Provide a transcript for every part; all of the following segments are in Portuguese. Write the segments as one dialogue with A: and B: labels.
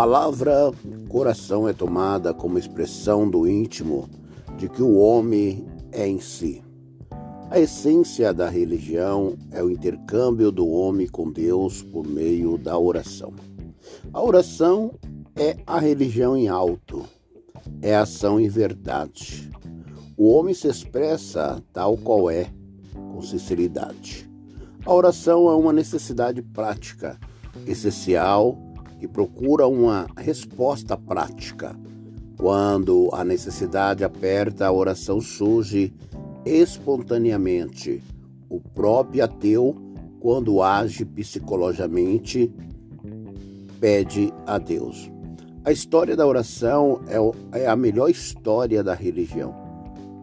A: palavra coração é tomada como expressão do íntimo de que o homem é em si. A essência da religião é o intercâmbio do homem com Deus por meio da oração. A oração é a religião em alto, é ação em verdade. O homem se expressa tal qual é, com sinceridade. A oração é uma necessidade prática, essencial, que procura uma resposta prática. Quando a necessidade aperta, a oração surge espontaneamente. O próprio ateu, quando age psicologicamente, pede a Deus. A história da oração é, é a melhor história da religião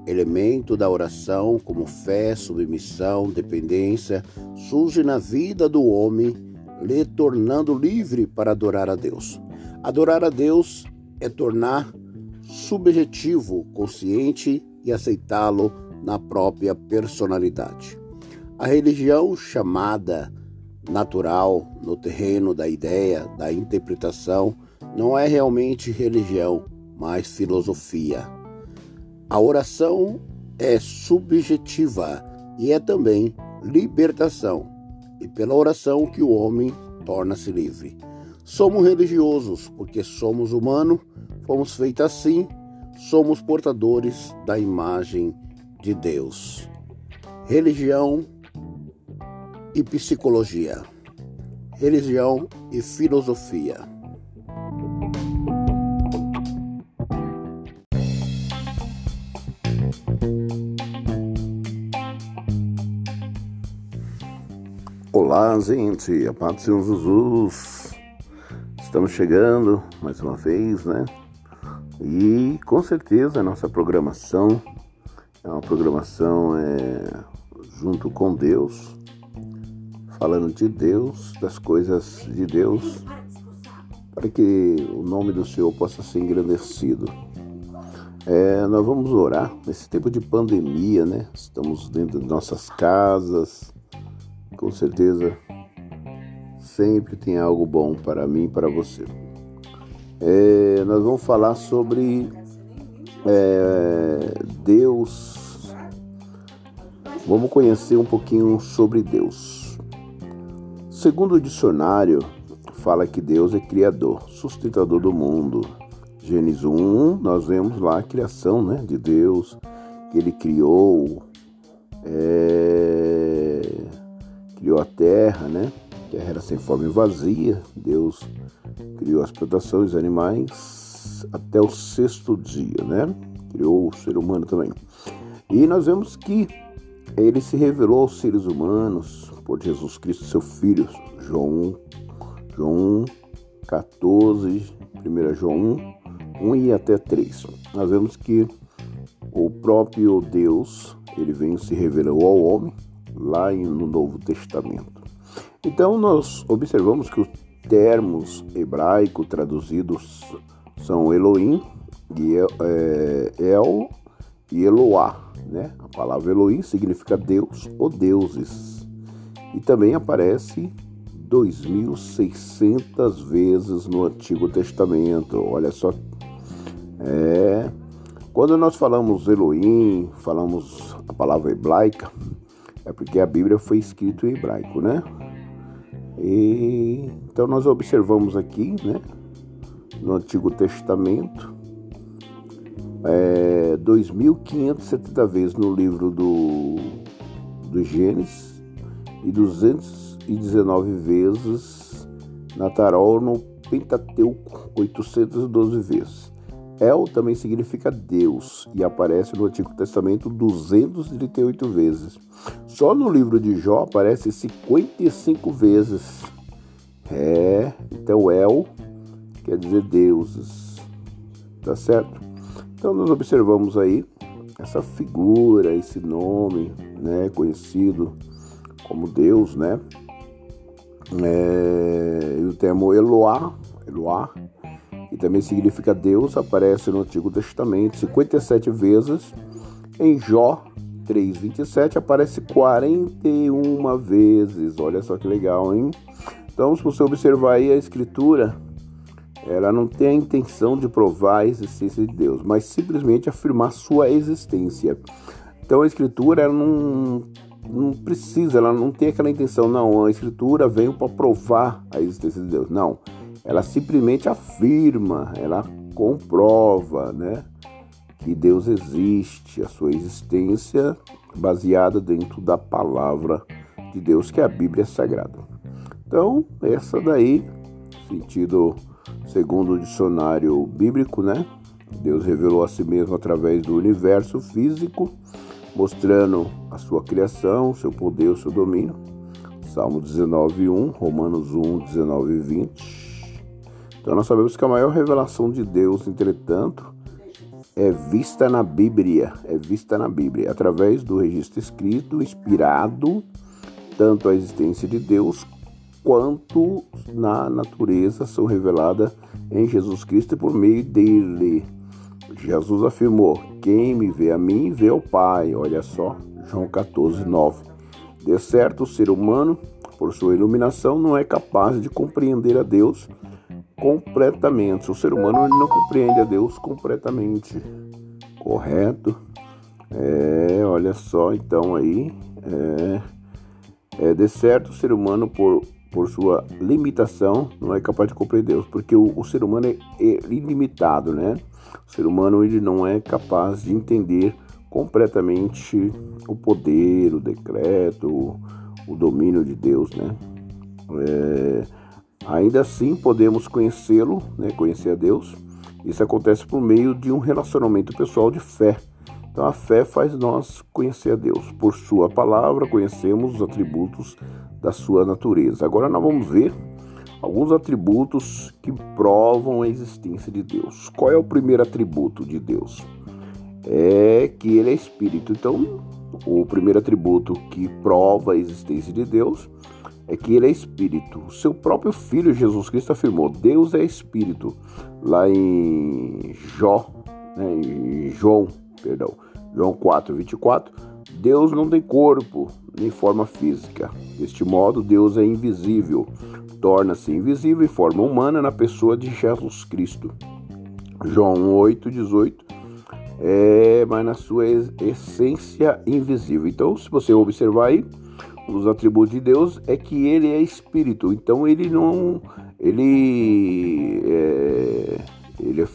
A: elemento da oração, como fé, submissão, dependência, surge na vida do homem, lhe tornando livre para adorar a Deus. Adorar a Deus é tornar subjetivo, consciente e aceitá-lo na própria personalidade. A religião chamada natural no terreno da ideia, da interpretação, não é realmente religião, mas filosofia. A oração é subjetiva e é também libertação, e pela oração que o homem torna-se livre. Somos religiosos porque somos humanos, fomos feitos assim, somos portadores da imagem de Deus. Religião e psicologia. Religião e filosofia. Olá, gente, a paz do Senhor Jesus. Estamos chegando mais uma vez, né? E com certeza a nossa programação é uma programação é, junto com Deus, falando de Deus, das coisas de Deus, para que o nome do Senhor possa ser engrandecido. É, nós vamos orar nesse tempo de pandemia, né? Estamos dentro de nossas casas com certeza sempre tem algo bom para mim e para você. É, nós vamos falar sobre é, Deus. Vamos conhecer um pouquinho sobre Deus. Segundo o dicionário, fala que Deus é criador, sustentador do mundo. Gênesis 1, nós vemos lá a criação né, de Deus, que ele criou. É, criou a terra, né? A terra era sem forma e vazia. Deus criou as plantações, os animais até o sexto dia, né? Criou o ser humano também. E nós vemos que ele se revelou aos seres humanos por Jesus Cristo, seu Filho. João 1, João 1, 14, 1 João 1, 1 e até 3. Nós vemos que o próprio Deus, ele vem se revelou ao homem lá no Novo Testamento. Então nós observamos que os termos hebraicos traduzidos são Elohim e é, El e Eloá, né? A palavra Elohim significa Deus ou deuses. E também aparece 2.600 vezes no Antigo Testamento. Olha só. É, quando nós falamos Elohim, falamos a palavra hebraica, é porque a Bíblia foi escrita em hebraico, né? E, então nós observamos aqui, né, no Antigo Testamento, é, 2.570 vezes no livro do, do Gênesis e 219 vezes na Tarol no Pentateuco, 812 vezes. El também significa Deus e aparece no Antigo Testamento 238 vezes. Só no livro de Jó aparece 55 vezes. É, então El quer dizer deuses. Tá certo? Então nós observamos aí essa figura, esse nome, né, conhecido como Deus, né? É, e o termo Eloá, Eloá que também significa Deus, aparece no Antigo Testamento 57 vezes. Em Jó 3:27 aparece 41 vezes. Olha só que legal, hein? Então, se você observar aí a escritura, ela não tem a intenção de provar a existência de Deus, mas simplesmente afirmar sua existência. Então a escritura ela não, não precisa, ela não tem aquela intenção, não, a escritura veio para provar a existência de Deus. Não, ela simplesmente afirma, ela comprova, né, que Deus existe, a sua existência baseada dentro da palavra de Deus, que é a Bíblia Sagrada. Então, essa daí, sentido segundo o dicionário bíblico, né? Deus revelou a si mesmo através do universo físico, mostrando a sua criação, seu poder, o seu domínio. Salmo 19, 1, Romanos 1, 19 e 20. Então nós sabemos que a maior revelação de Deus, entretanto, é vista na Bíblia, é vista na Bíblia, através do registro escrito, inspirado, tanto a existência de Deus quanto na natureza são reveladas em Jesus Cristo por meio dele. Jesus afirmou: Quem me vê a mim, vê o Pai. Olha só, João 14, 9. De certo, o ser humano, por sua iluminação, não é capaz de compreender a Deus completamente. O ser humano ele não compreende a Deus completamente. Correto? É, olha só, então aí. É, é de certo, o ser humano, por por sua limitação, não é capaz de compreender Deus, porque o, o, ser humano é, é ilimitado, né? O ser humano ele não é capaz de entender completamente o poder, o decreto, o, domínio de Deus, né? É, ainda assim podemos conhecê-lo, né? Conhecer a Deus. Isso acontece por meio de um relacionamento pessoal de fé. Então a fé faz nós conhecer a Deus. Por sua palavra conhecemos os atributos da sua natureza. Agora nós vamos ver alguns atributos que provam a existência de Deus. Qual é o primeiro atributo de Deus? É que ele é espírito. Então, o primeiro atributo que prova a existência de Deus é que ele é espírito. O seu próprio filho Jesus Cristo afirmou: Deus é espírito. Lá em Jó, né, em João, perdão, João 4, 24, Deus não tem corpo nem forma física. Deste modo, Deus é invisível, torna-se invisível em forma humana na pessoa de Jesus Cristo. João 8, 18. É, mas na sua essência invisível. Então, se você observar aí, dos atributos de Deus é que ele é espírito. Então, ele não. Ele. É, ele é,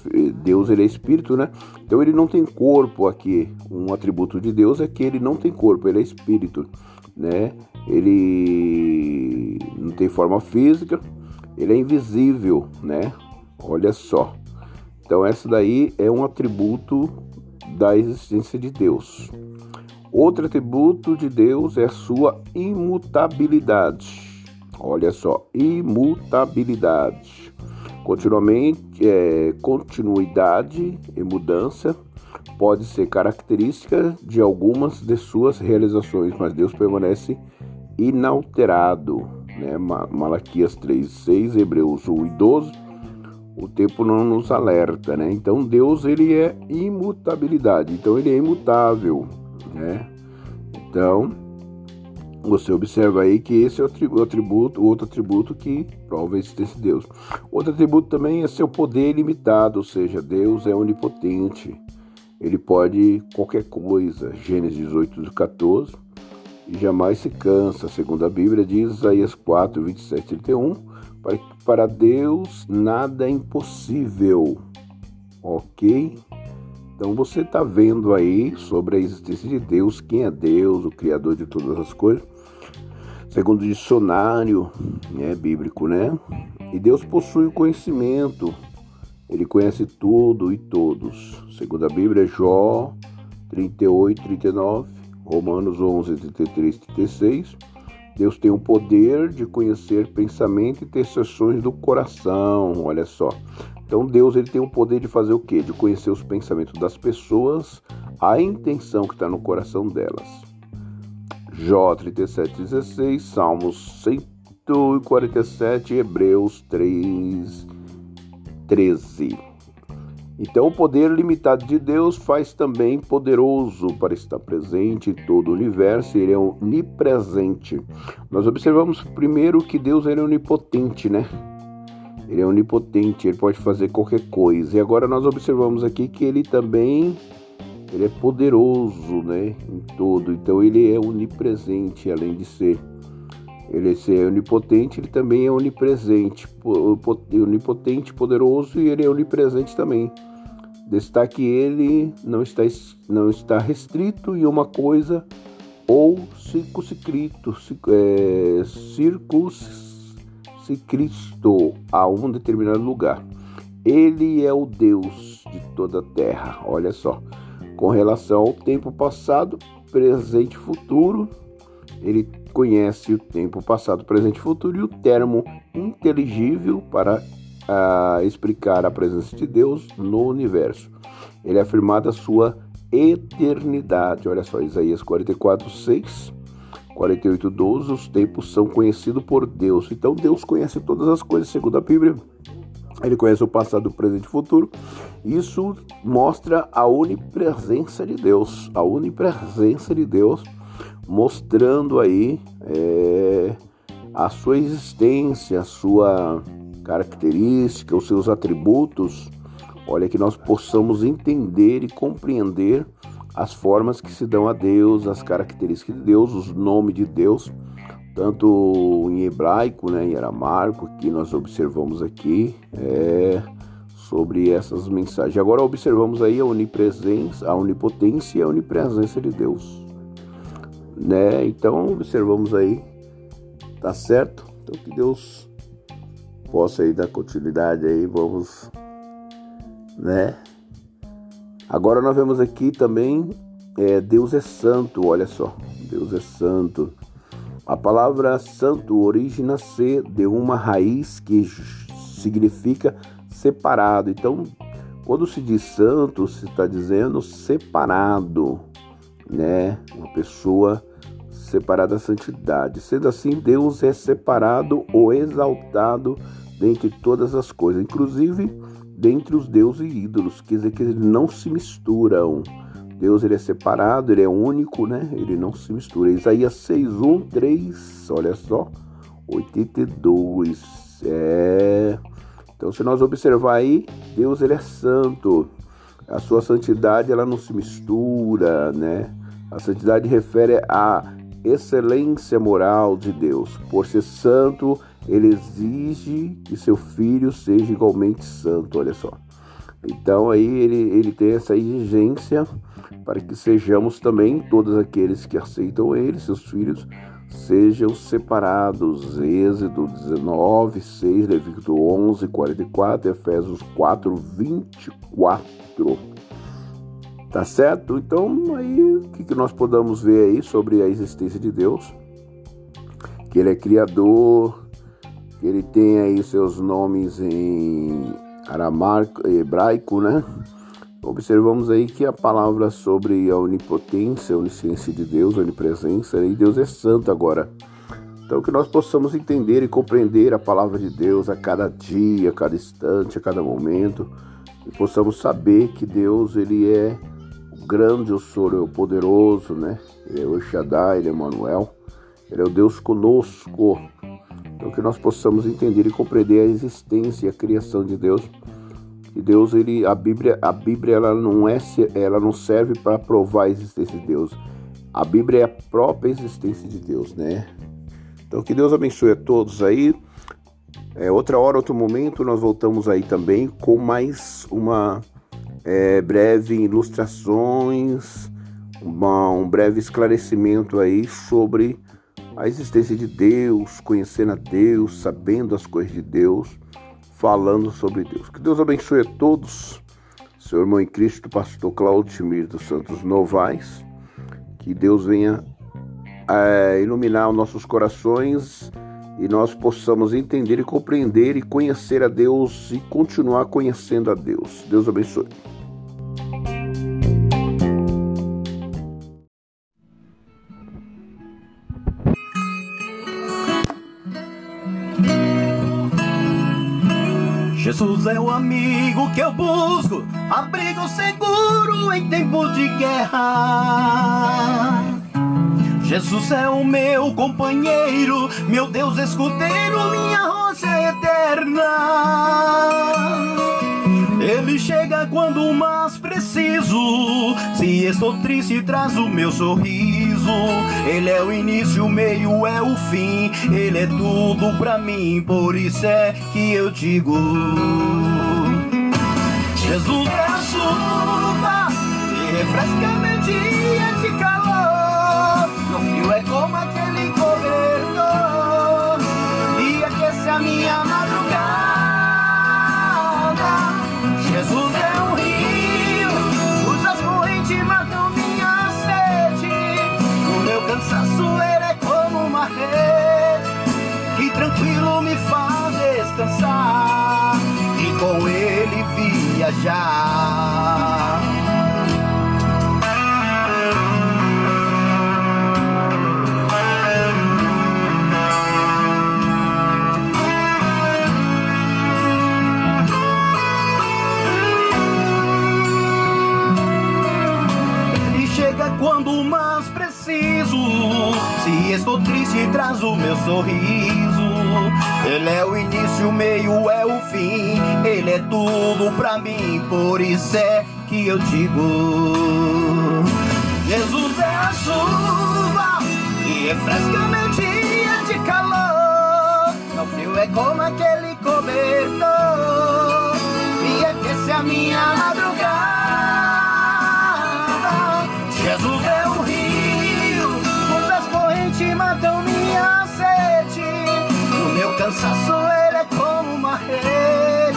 A: Deus ele é espírito, né? Então ele não tem corpo aqui. Um atributo de Deus é que ele não tem corpo, ele é espírito, né? Ele não tem forma física, ele é invisível, né? Olha só. Então essa daí é um atributo da existência de Deus. Outro atributo de Deus é sua imutabilidade. Olha só, imutabilidade continuamente é, continuidade e mudança pode ser característica de algumas de suas realizações, mas Deus permanece inalterado. Né? Malaquias 3, 6, Hebreus 1 e 12, o tempo não nos alerta, né? Então Deus ele é imutabilidade, então ele é imutável, né? Então você observa aí que esse é o atributo, outro atributo que prova a existência de Deus. Outro atributo também é seu poder ilimitado, ou seja, Deus é onipotente. Ele pode qualquer coisa. Gênesis 18, 14. E jamais se cansa, segundo a Bíblia diz Isaías 4, 27 31. Para, para Deus nada é impossível. Ok? Então você está vendo aí sobre a existência de Deus, quem é Deus, o Criador de todas as coisas segundo o dicionário né, bíblico, né? E Deus possui o conhecimento, ele conhece tudo e todos. Segundo a Bíblia, Jó 38, 39, Romanos 11, 33 36. Deus tem o poder de conhecer pensamento e intercessões do coração, olha só. Então Deus ele tem o poder de fazer o quê? De conhecer os pensamentos das pessoas, a intenção que está no coração delas. Jó 37, 16, Salmos 147, Hebreus 3, 13. Então, o poder limitado de Deus faz também poderoso para estar presente em todo o universo, ele é onipresente. Nós observamos primeiro que Deus é onipotente, né? Ele é onipotente, ele pode fazer qualquer coisa. E agora nós observamos aqui que ele também ele é poderoso, né, em todo. Então ele é onipresente, além de ser ele ser onipotente, ele também é onipresente, onipotente, poderoso e ele é onipresente também. Destaque ele não está não está restrito em uma coisa ou circunscrito, é, circunscrito a um determinado lugar. Ele é o Deus de toda a terra. Olha só com relação ao tempo passado, presente e futuro. Ele conhece o tempo passado, presente e futuro e o termo inteligível para uh, explicar a presença de Deus no universo. Ele é afirmado a sua eternidade. Olha só, Isaías 44, 6. 48, 12, os tempos são conhecidos por Deus. Então Deus conhece todas as coisas, segundo a Bíblia. Ele conhece o passado, o presente e o futuro. Isso mostra a onipresença de Deus, a onipresença de Deus, mostrando aí é, a sua existência, a sua característica, os seus atributos. Olha, que nós possamos entender e compreender as formas que se dão a Deus, as características de Deus, os nomes de Deus tanto em hebraico, né, em aramaico, que nós observamos aqui, é, sobre essas mensagens. Agora observamos aí a onipresença, a onipotência e a onipresença de Deus, né? Então observamos aí, tá certo? Então que Deus possa aí dar continuidade aí, vamos, né? Agora nós vemos aqui também é, Deus é santo, olha só, Deus é santo. A palavra santo origina-se de uma raiz que significa separado. Então, quando se diz santo, se está dizendo separado, né? Uma pessoa separada da santidade. Sendo assim, Deus é separado ou exaltado dentre todas as coisas, inclusive dentre os deuses e ídolos, quer dizer que eles não se misturam. Deus ele é separado, ele é único, né? Ele não se mistura. Isaías 6, 1, 3, olha só, 82. É. Então, se nós observar aí, Deus ele é santo. A sua santidade ela não se mistura, né? A santidade refere à excelência moral de Deus. Por ser santo, ele exige que seu filho seja igualmente santo, olha só. Então aí ele, ele tem essa exigência para que sejamos também todos aqueles que aceitam ele, seus filhos, sejam separados. Êxodo 19, 6, Levítico 11, 44, Efésios 4, 24. Tá certo? Então, aí, o que, que nós podemos ver aí sobre a existência de Deus? Que ele é criador, que ele tem aí seus nomes em aramaico, hebraico, né? Observamos aí que a palavra sobre a onipotência, a onisciência de Deus, a onipresença, e Deus é santo agora. Então que nós possamos entender e compreender a palavra de Deus a cada dia, a cada instante, a cada momento, e possamos saber que Deus ele é grande, o soro, o poderoso, né? Ele é o Shaddai, ele é Manuel, ele é o Deus conosco. Então que nós possamos entender e compreender a existência e a criação de Deus e Deus, ele, a Bíblia, a Bíblia ela não é, ela não serve para provar a existência de Deus. A Bíblia é a própria existência de Deus, né? Então que Deus abençoe a todos aí. É, outra hora, outro momento, nós voltamos aí também com mais uma é, breve ilustrações, uma, um breve esclarecimento aí sobre a existência de Deus, conhecendo a Deus, sabendo as coisas de Deus falando sobre Deus. Que Deus abençoe a todos. Seu irmão em Cristo, pastor Claudio Mir dos Santos Novais. Que Deus venha é, iluminar os nossos corações e nós possamos entender e compreender e conhecer a Deus e continuar conhecendo a Deus. Deus abençoe.
B: Jesus é o amigo que eu busco, abrigo seguro em tempos de guerra. Jesus é o meu companheiro, meu Deus escudeiro, minha rocha eterna. Ele chega quando mais preciso. Se estou triste, traz o meu sorriso. Ele é o início, o meio é o fim. Ele é tudo pra mim, por isso é que eu digo: Jesus é a chuva que refresca meu dia de viajar. Ele chega quando mais preciso. Se estou triste, traz o meu sorriso. Ele é o início, o meio é o fim. Ele é tudo pra mim, por isso é que eu digo: Jesus é a chuva que refresca meu dia de calor. No frio é como aquele cobertor e aquece a minha madrugada. Cansaço ele é como uma rede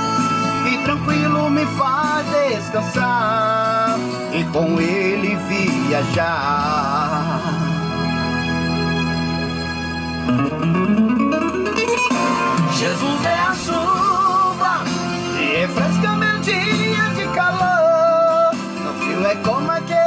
B: que tranquilo me faz descansar e com ele viajar. Jesus é a chuva que refresca meu dia de calor. No frio é como aquele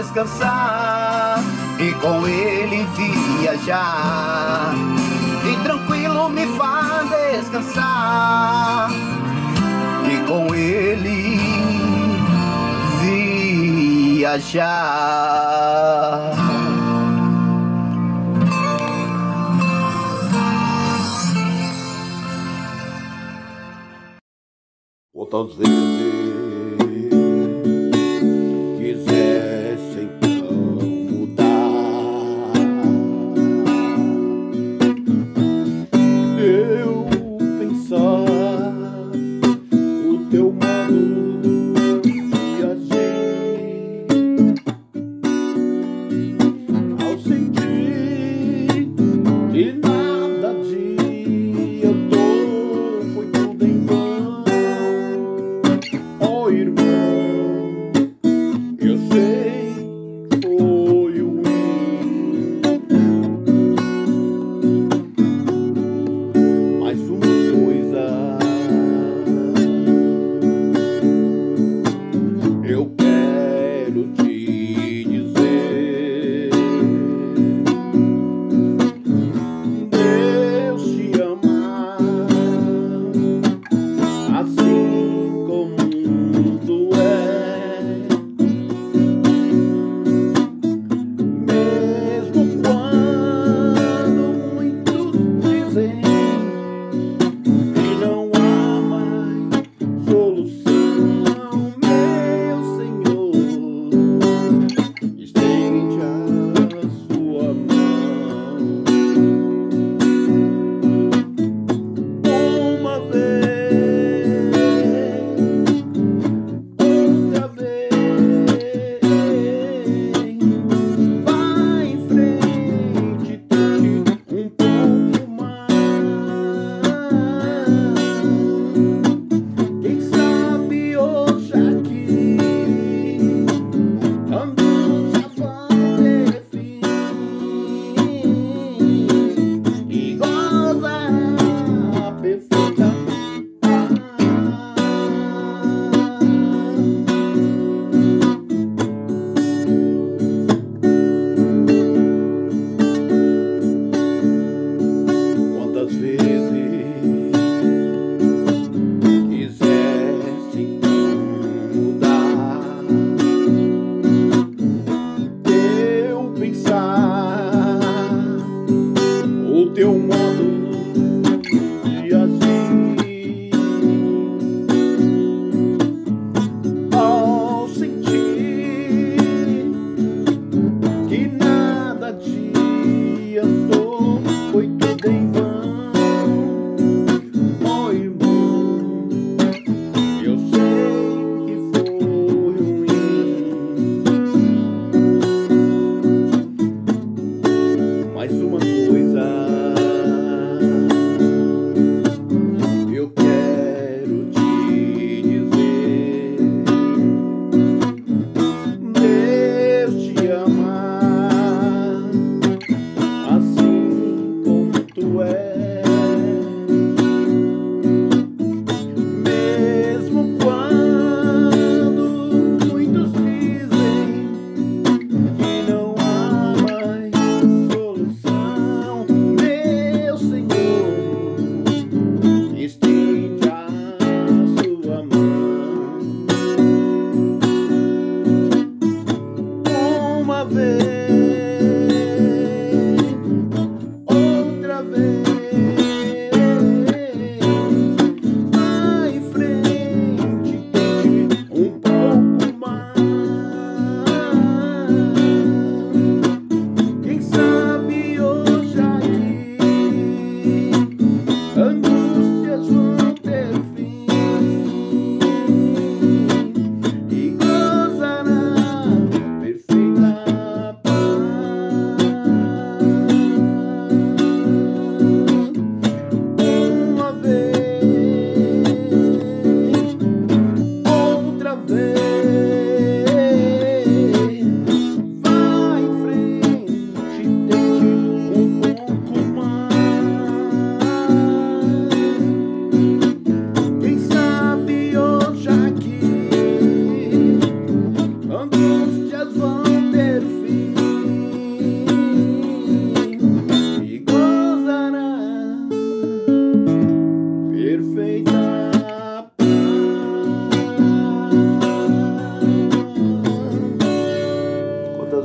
B: descansar e com ele viajar. E tranquilo me faz descansar e com ele viajar.
A: Quantas vezes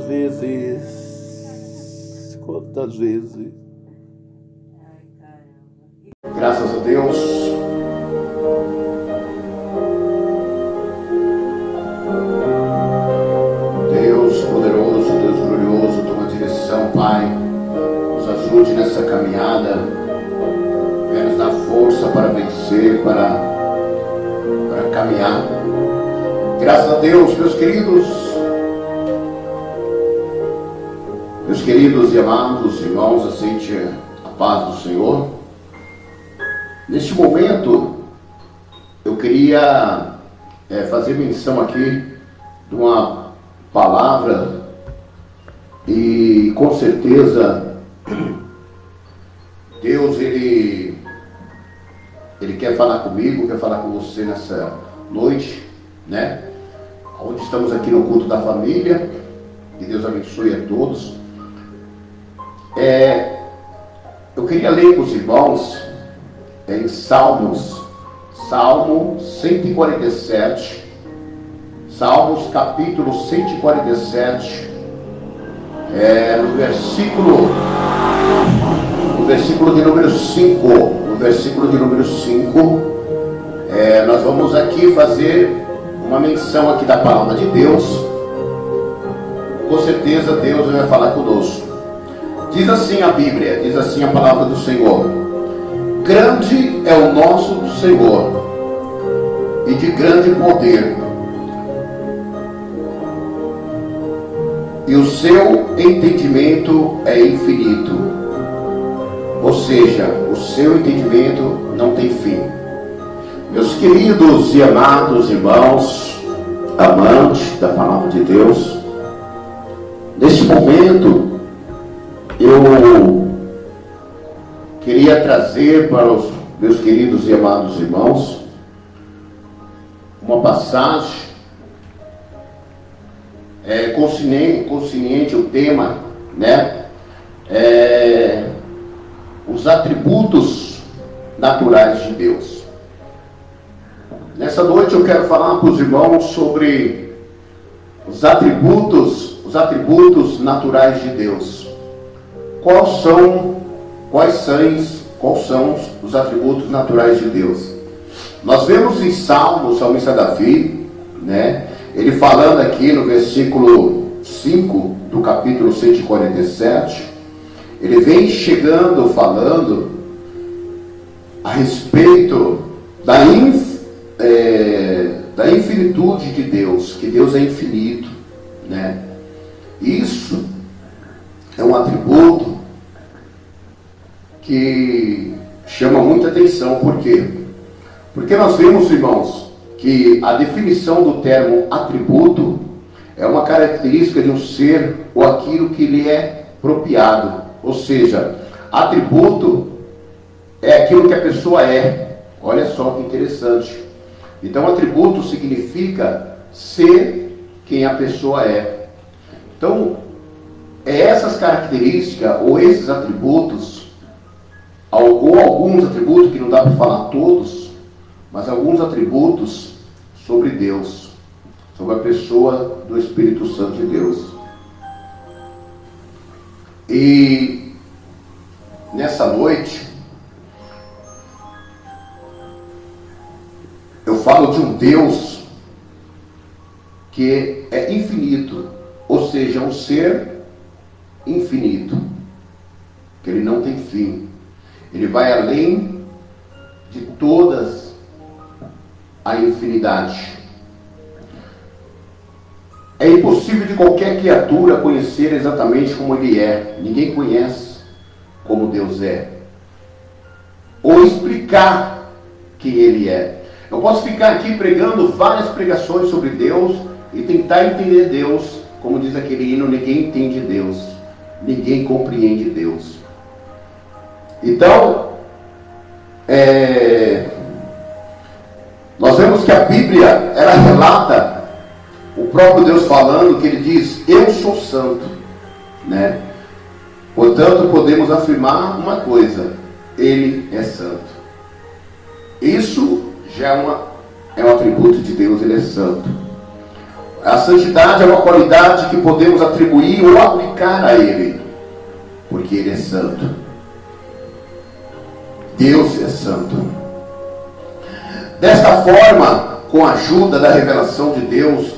A: vezes, quantas vezes. Graças a Deus. Deus poderoso, Deus glorioso, toma direção, Pai. Nos ajude nessa caminhada. Venha nos dar força para vencer, para, para caminhar. Graças a Deus, meus queridos. Meus queridos e amados irmãos, aceite a paz do Senhor. Neste momento, eu queria é, fazer menção aqui de uma palavra e com certeza Deus ele ele quer falar comigo, quer falar com você nessa noite, né? Onde estamos aqui no culto da família. Que Deus abençoe a todos. É, eu queria ler com os irmãos em Salmos, Salmo 147, Salmos capítulo 147, é, no versículo, no versículo de número 5, no versículo de número 5, é, nós vamos aqui fazer uma menção aqui da palavra de Deus. Com certeza Deus vai falar conosco. Diz assim a Bíblia, diz assim a palavra do Senhor: Grande é o nosso Senhor e de grande poder, e o seu entendimento é infinito. Ou seja, o seu entendimento não tem fim. Meus queridos e amados irmãos, amantes da palavra de Deus, neste momento eu queria trazer para os meus queridos e amados irmãos uma passagem é, consciente, consciente o tema, né? É, os atributos naturais de Deus. Nessa noite eu quero falar para os irmãos sobre os atributos, os atributos naturais de Deus quais são, quais são, quais são os atributos naturais de Deus. Nós vemos em Salmo, o salmista Davi, né, ele falando aqui no versículo 5 do capítulo 147, ele vem chegando falando a respeito da, inf, é, da infinitude de Deus, que Deus é infinito, né? Isso é um atributo que chama muita atenção. Por quê? Porque nós vemos, irmãos, que a definição do termo atributo é uma característica de um ser ou aquilo que lhe é apropriado. Ou seja, atributo é aquilo que a pessoa é. Olha só que interessante. Então, atributo significa ser quem a pessoa é. Então, é essas características ou esses atributos ou alguns atributos, que não dá para falar todos, mas alguns atributos sobre Deus, sobre a pessoa do Espírito Santo de Deus. E nessa noite, eu falo de um Deus que é infinito, ou seja, um ser infinito, que ele não tem fim. Ele vai além de todas a infinidade. É impossível de qualquer criatura conhecer exatamente como ele é. Ninguém conhece como Deus é. Ou explicar quem ele é. Eu posso ficar aqui pregando várias pregações sobre Deus e tentar entender Deus, como diz aquele hino, ninguém entende Deus, ninguém compreende Deus. Então, é, nós vemos que a Bíblia, ela relata o próprio Deus falando que ele diz, eu sou santo, né? Portanto, podemos afirmar uma coisa, ele é santo. Isso já é, uma, é um atributo de Deus, ele é santo. A santidade é uma qualidade que podemos atribuir ou aplicar a Ele, porque Ele é santo. Deus é santo. Desta forma, com a ajuda da revelação de Deus,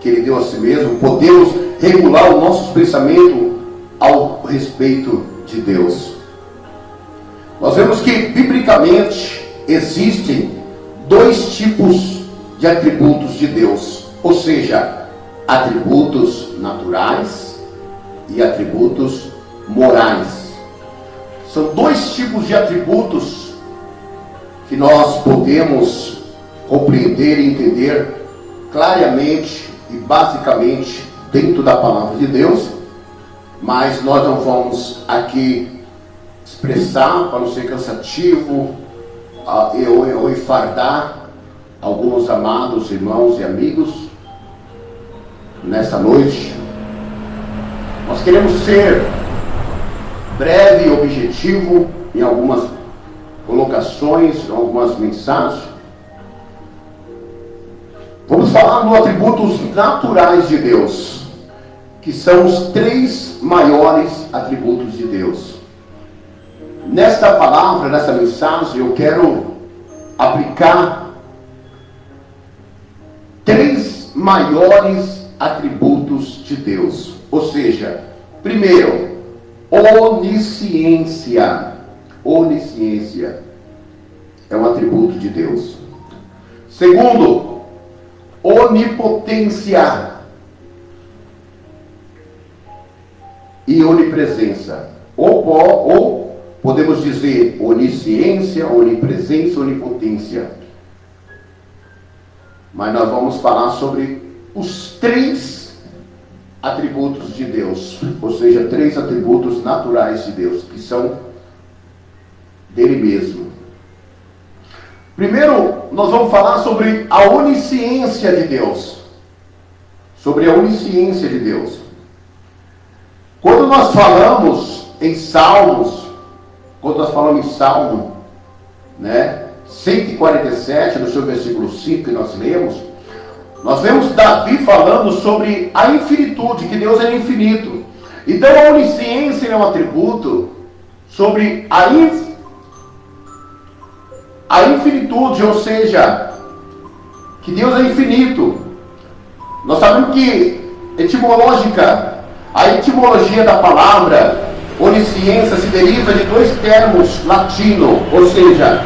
A: que Ele deu a si mesmo, podemos regular o nosso pensamento ao respeito de Deus. Nós vemos que, biblicamente, existem dois tipos de atributos de Deus, ou seja, atributos naturais e atributos morais. São dois tipos de atributos que nós podemos compreender e entender claramente e basicamente dentro da palavra de Deus, mas nós não vamos aqui expressar para não ser cansativo ou enfardar alguns amados irmãos e amigos nessa noite. Nós queremos ser breve objetivo em algumas colocações, algumas mensagens. Vamos falar dos atributos naturais de Deus, que são os três maiores atributos de Deus. Nesta palavra, nessa mensagem, eu quero aplicar três maiores atributos de Deus. Ou seja, primeiro, onisciência. Onisciência é um atributo de Deus. Segundo, onipotência e onipresença. Ou, ou Podemos dizer onisciência, onipresença, onipotência. Mas nós vamos falar sobre os três atributos de Deus, ou seja, três atributos naturais de Deus, que são dele mesmo. Primeiro, nós vamos falar sobre a onisciência de Deus. Sobre a onisciência de Deus. Quando nós falamos em Salmos, quando nós falamos em Salmo, né, 147, no seu versículo 5 que nós lemos, nós vemos Davi falando sobre a infinitude, que Deus é infinito. Então a onisciência é um atributo sobre a, inf... a infinitude, ou seja, que Deus é infinito. Nós sabemos que etimológica, a etimologia da palavra Onisciência se deriva de dois termos latino, ou seja,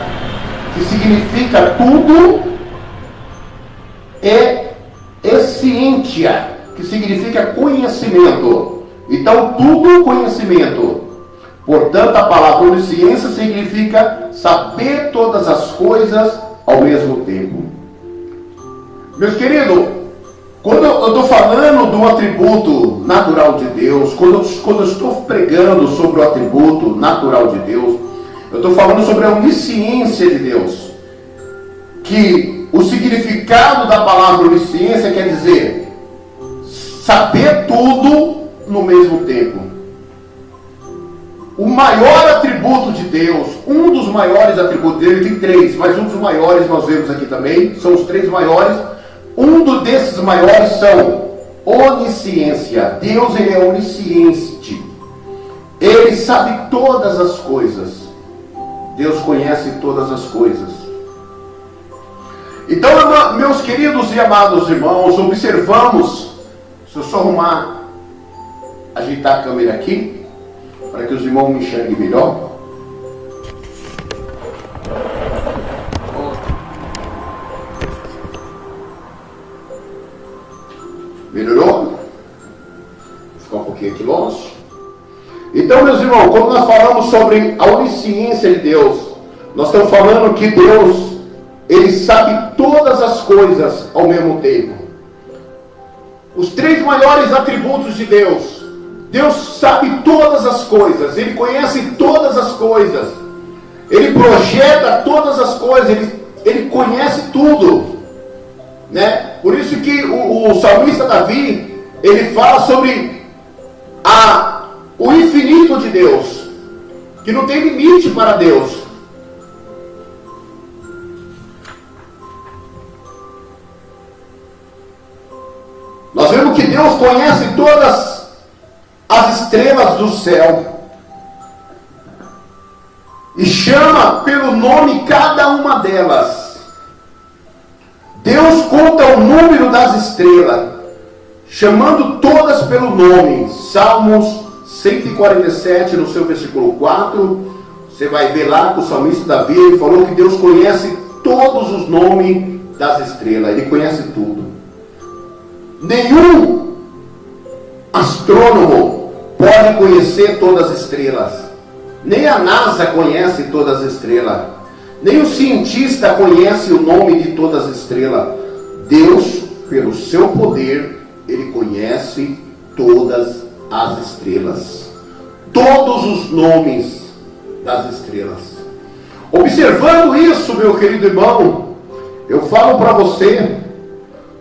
A: que significa tudo e escientia, que significa conhecimento. Então, tudo conhecimento. Portanto, a palavra onisciência significa saber todas as coisas ao mesmo tempo. Meus queridos, quando eu estou falando do atributo natural de Deus, quando quando eu estou pregando sobre o atributo natural de Deus, eu estou falando sobre a onisciência de Deus. Que o significado da palavra onisciência quer dizer saber tudo no mesmo tempo. O maior atributo de Deus, um dos maiores atributos dele, tem três, mas um dos maiores nós vemos aqui também, são os três maiores um desses maiores são onisciência. Deus ele é onisciente. Ele sabe todas as coisas. Deus conhece todas as coisas. Então, meus queridos e amados irmãos, observamos. Se eu só arrumar, ajeitar a câmera aqui, para que os irmãos me enxerguem melhor. Melhorou? Vou ficar um pouquinho aqui longe. Então, meus irmãos, quando nós falamos sobre a onisciência de Deus, nós estamos falando que Deus, Ele sabe todas as coisas ao mesmo tempo. Os três maiores atributos de Deus. Deus sabe todas as coisas, Ele conhece todas as coisas, Ele projeta todas as coisas, Ele, ele conhece tudo. Né? Por isso que o, o salmista Davi, ele fala sobre a, o infinito de Deus, que não tem limite para Deus. Deus conhece todas as estrelas do céu e chama pelo nome cada uma delas. Deus conta o número das estrelas, chamando todas pelo nome. Salmos 147, no seu versículo 4, você vai ver lá que o salmista Davi falou que Deus conhece todos os nomes das estrelas, ele conhece tudo. Nenhum astrônomo pode conhecer todas as estrelas. Nem a NASA conhece todas as estrelas. Nem o cientista conhece o nome de todas as estrelas. Deus, pelo seu poder, ele conhece todas as estrelas. Todos os nomes das estrelas. Observando isso, meu querido irmão, eu falo para você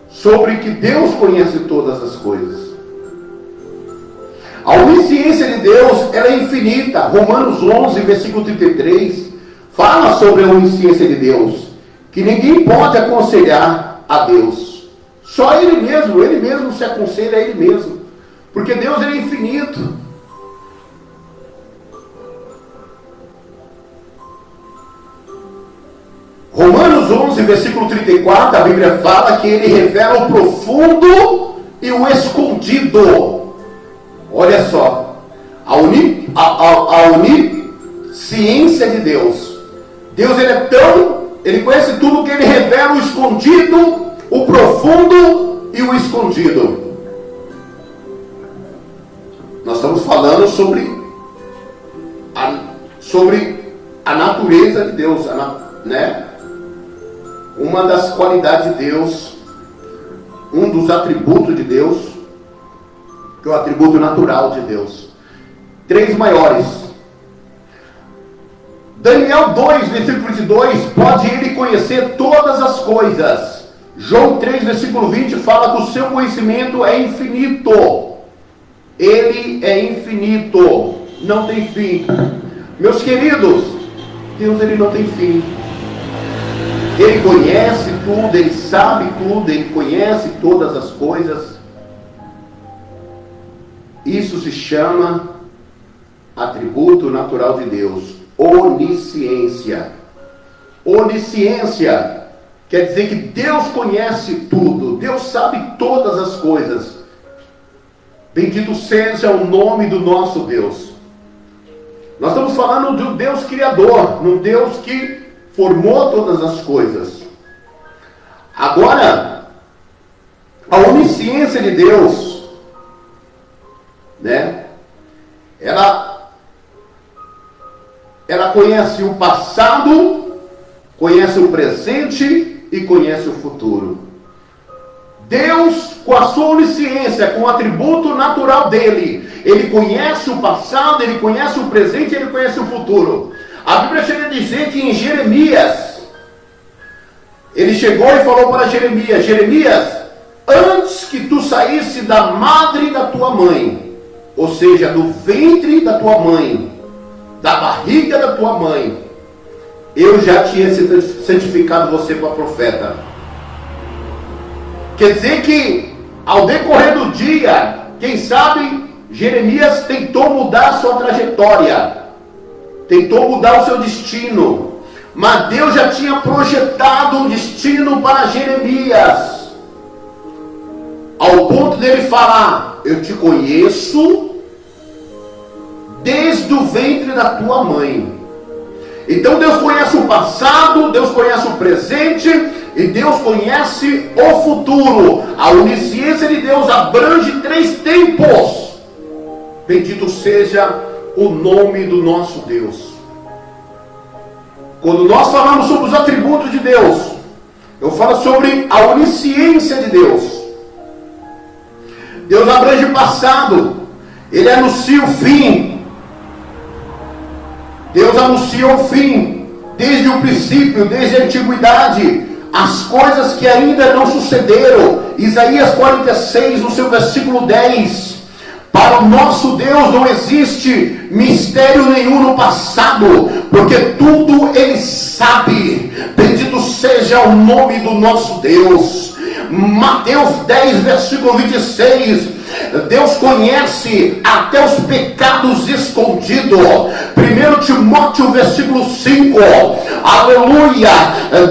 A: sobre que Deus conhece todas as coisas. A onisciência de Deus ela é infinita. Romanos 11, versículo 33, fala sobre a onisciência de Deus, que ninguém pode aconselhar a Deus. Só Ele mesmo, Ele mesmo se aconselha a Ele mesmo. Porque Deus é infinito. Romanos 11, versículo 34, a Bíblia fala que ele revela o profundo e o escondido. Olha só, a, uni, a, a, a onisciência de Deus. Deus ele é tão, ele conhece tudo que ele revela o escondido, o profundo e o escondido. Nós estamos falando sobre a, sobre a natureza de Deus, né? uma das qualidades de Deus, um dos atributos de Deus, que é o atributo natural de Deus. Três maiores. Daniel 2, versículo 22, pode ele conhecer todas as coisas. João 3, versículo 20, fala que o seu conhecimento é infinito. Ele é infinito, não tem fim. Meus queridos, Deus ele não tem fim. Ele conhece tudo, ele sabe tudo, ele conhece todas as coisas. Isso se chama atributo natural de Deus, onisciência. Onisciência quer dizer que Deus conhece tudo, Deus sabe todas as coisas. Bendito seja o nome do nosso Deus. Nós estamos falando de um Deus criador, um Deus que formou todas as coisas. Agora, a onisciência de Deus, né? Ela, ela conhece o passado, conhece o presente e conhece o futuro. Deus, com a sua onisciência, com o atributo natural dele, ele conhece o passado, ele conhece o presente, ele conhece o futuro. A Bíblia chega a dizer que em Jeremias, ele chegou e falou para Jeremias: Jeremias, antes que tu saísse da madre da tua mãe, ou seja, do ventre da tua mãe, da barriga da tua mãe, eu já tinha santificado você para profeta. Quer dizer que, ao decorrer do dia, quem sabe, Jeremias tentou mudar a sua trajetória tentou mudar o seu destino, mas Deus já tinha projetado um destino para Jeremias, ao ponto dele falar: Eu te conheço desde o ventre da tua mãe. Então Deus conhece o passado, Deus conhece o presente e Deus conhece o futuro. A onisciência de Deus abrange três tempos. Bendito seja o nome do nosso Deus. Quando nós falamos sobre os atributos de Deus, eu falo sobre a onisciência de Deus. Deus abrange o passado, Ele anuncia o fim. Deus anunciou o fim, desde o princípio, desde a antiguidade, as coisas que ainda não sucederam. Isaías 46, no seu versículo 10 para o nosso Deus não existe mistério nenhum no passado, porque tudo Ele sabe. Bendito seja o nome do nosso Deus. Mateus 10, versículo 26. Deus conhece até os pecados escondidos. 1 Timóteo, versículo 5. Aleluia.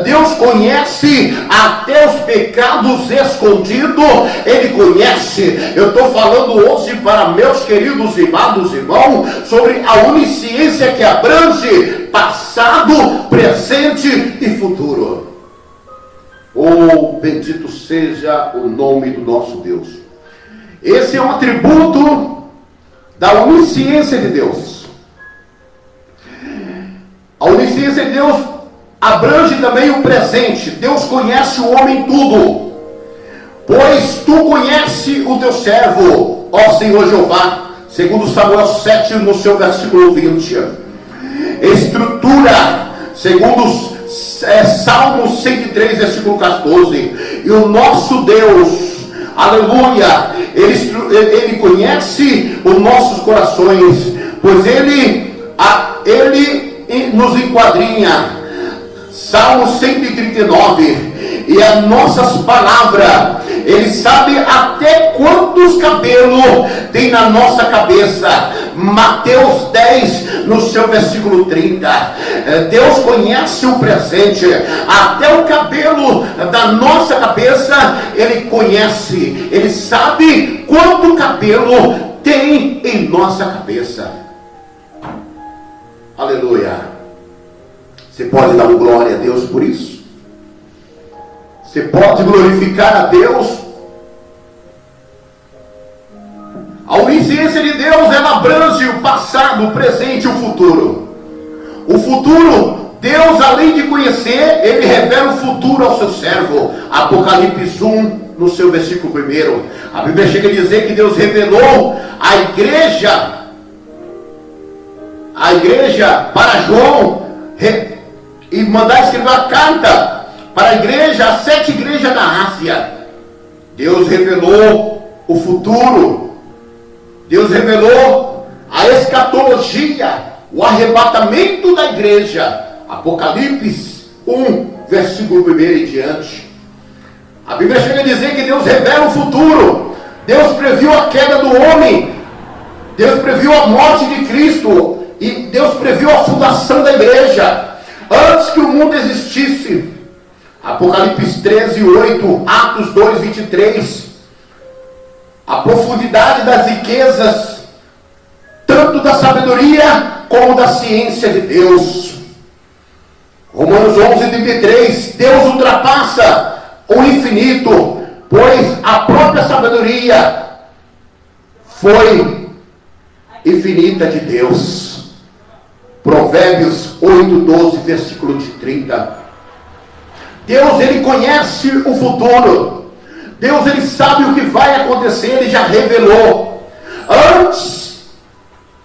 A: Deus conhece até os pecados escondidos. Ele conhece. Eu estou falando hoje para meus queridos e amados irmãos sobre a onisciência que abrange passado, presente e futuro. Oh, bendito seja o nome do nosso Deus. Esse é um atributo da onisciência de Deus. A onisciência de Deus abrange também o presente. Deus conhece o homem tudo. Pois tu conhece o teu servo, ó Senhor Jeová, segundo Samuel 7, no seu versículo 20. Estrutura, segundo os é, Salmo 103, versículo 14. E o nosso Deus, aleluia, ele, ele conhece os nossos corações, pois ele, a, ele nos enquadrinha. Salmo 139. E as nossas palavras ele sabe até quantos cabelos tem na nossa cabeça. Mateus 10, no seu versículo 30. É, Deus conhece o presente, até o cabelo da nossa cabeça, Ele conhece, Ele sabe quanto cabelo tem em nossa cabeça. Aleluia. Você pode dar glória a Deus por isso? Você pode glorificar a Deus. A onisciência de Deus ela abrange o passado, o presente e o futuro. O futuro, Deus, além de conhecer, ele revela o futuro ao seu servo. Apocalipse 1, no seu versículo 1. A Bíblia chega a dizer que Deus revelou a igreja, a igreja para João, e mandar escrever uma carta para a igreja, as sete igrejas da Ásia. Deus revelou o futuro. Deus revelou a escatologia, o arrebatamento da igreja. Apocalipse 1, versículo 1 e diante. A Bíblia chega a dizer que Deus revela o futuro. Deus previu a queda do homem. Deus previu a morte de Cristo. E Deus previu a fundação da igreja. Antes que o mundo existisse, Apocalipse 13, 8, Atos 2, 23. A profundidade das riquezas, tanto da sabedoria como da ciência de Deus. Romanos 11, 33. Deus ultrapassa o infinito, pois a própria sabedoria foi infinita de Deus. Provérbios 8, 12, versículo de 30. Deus ele conhece o futuro. Deus ele sabe o que vai acontecer, ele já revelou. Antes,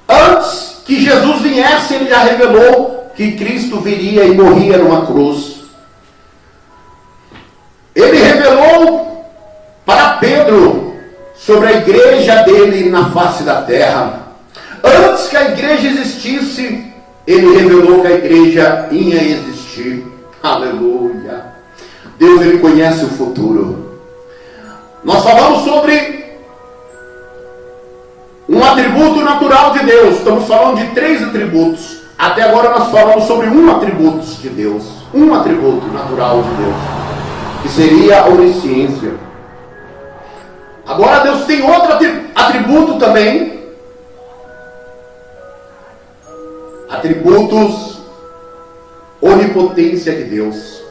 A: antes que Jesus viesse, ele já revelou que Cristo viria e morria numa cruz. Ele revelou para Pedro sobre a igreja dele na face da terra. Antes que a igreja existisse, ele revelou que a igreja ia existir. Aleluia. Deus ele conhece o futuro. Nós falamos sobre um atributo natural de Deus. Estamos falando de três atributos. Até agora nós falamos sobre um atributo de Deus. Um atributo natural de Deus. Que seria a onisciência. Agora Deus tem outro atributo também. Atributos onipotência de Deus.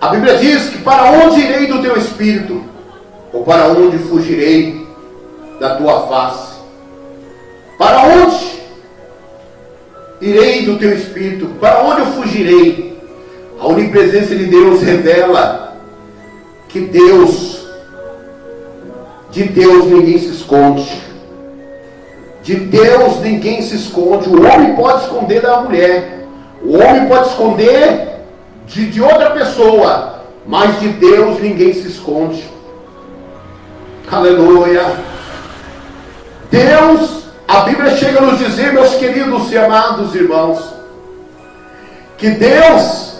A: A Bíblia diz que para onde irei do teu espírito? Ou para onde fugirei da tua face? Para onde irei do teu espírito? Para onde eu fugirei? A onipresença de Deus revela que Deus, de Deus ninguém se esconde. De Deus ninguém se esconde. O homem pode esconder da mulher. O homem pode esconder de, de outra pessoa. Mas de Deus ninguém se esconde. Aleluia. Deus, a Bíblia chega a nos dizer, meus queridos e amados irmãos, que Deus,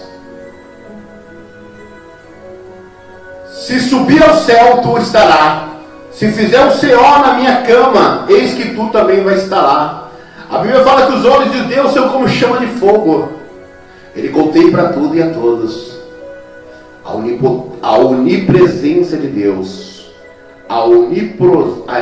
A: Se subir ao céu, tu estará. Se fizer o CO na minha cama, eis que tu também vai estar lá. A Bíblia fala que os olhos de Deus são como chama de fogo. Ele contempla tudo e a todos. A, unipo, a onipresença de Deus. A, onipros, a,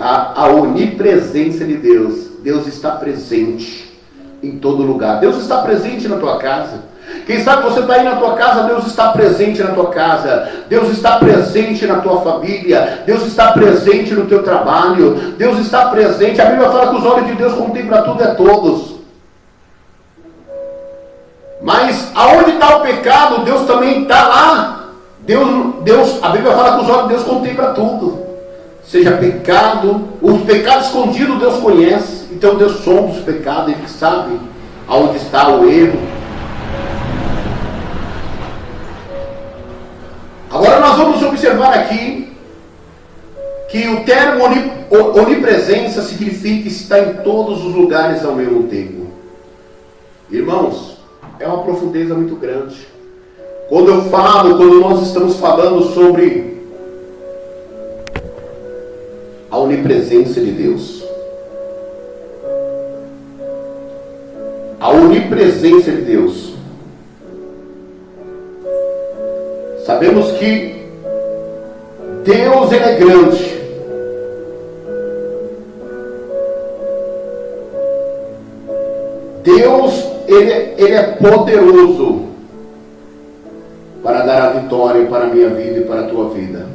A: a, a onipresença de Deus. Deus está presente em todo lugar. Deus está presente na tua casa. Quem sabe você está aí na tua casa, Deus está presente na tua casa, Deus está presente na tua família, Deus está presente no teu trabalho, Deus está presente. A Bíblia fala que os olhos de Deus contemplam tudo e a todos. Mas aonde está o pecado, Deus também está lá. Deus, Deus, a Bíblia fala que os olhos de Deus contemplam tudo. Seja pecado, os pecados escondidos Deus conhece. Então Deus sonda os pecados, Ele sabe aonde está o erro. Agora nós vamos observar aqui que o termo onipresença significa estar em todos os lugares ao mesmo tempo. Irmãos, é uma profundeza muito grande. Quando eu falo, quando nós estamos falando sobre a onipresença de Deus, a onipresença de Deus, Sabemos que Deus ele é grande. Deus ele, ele é poderoso para dar a vitória para a minha vida e para a tua vida.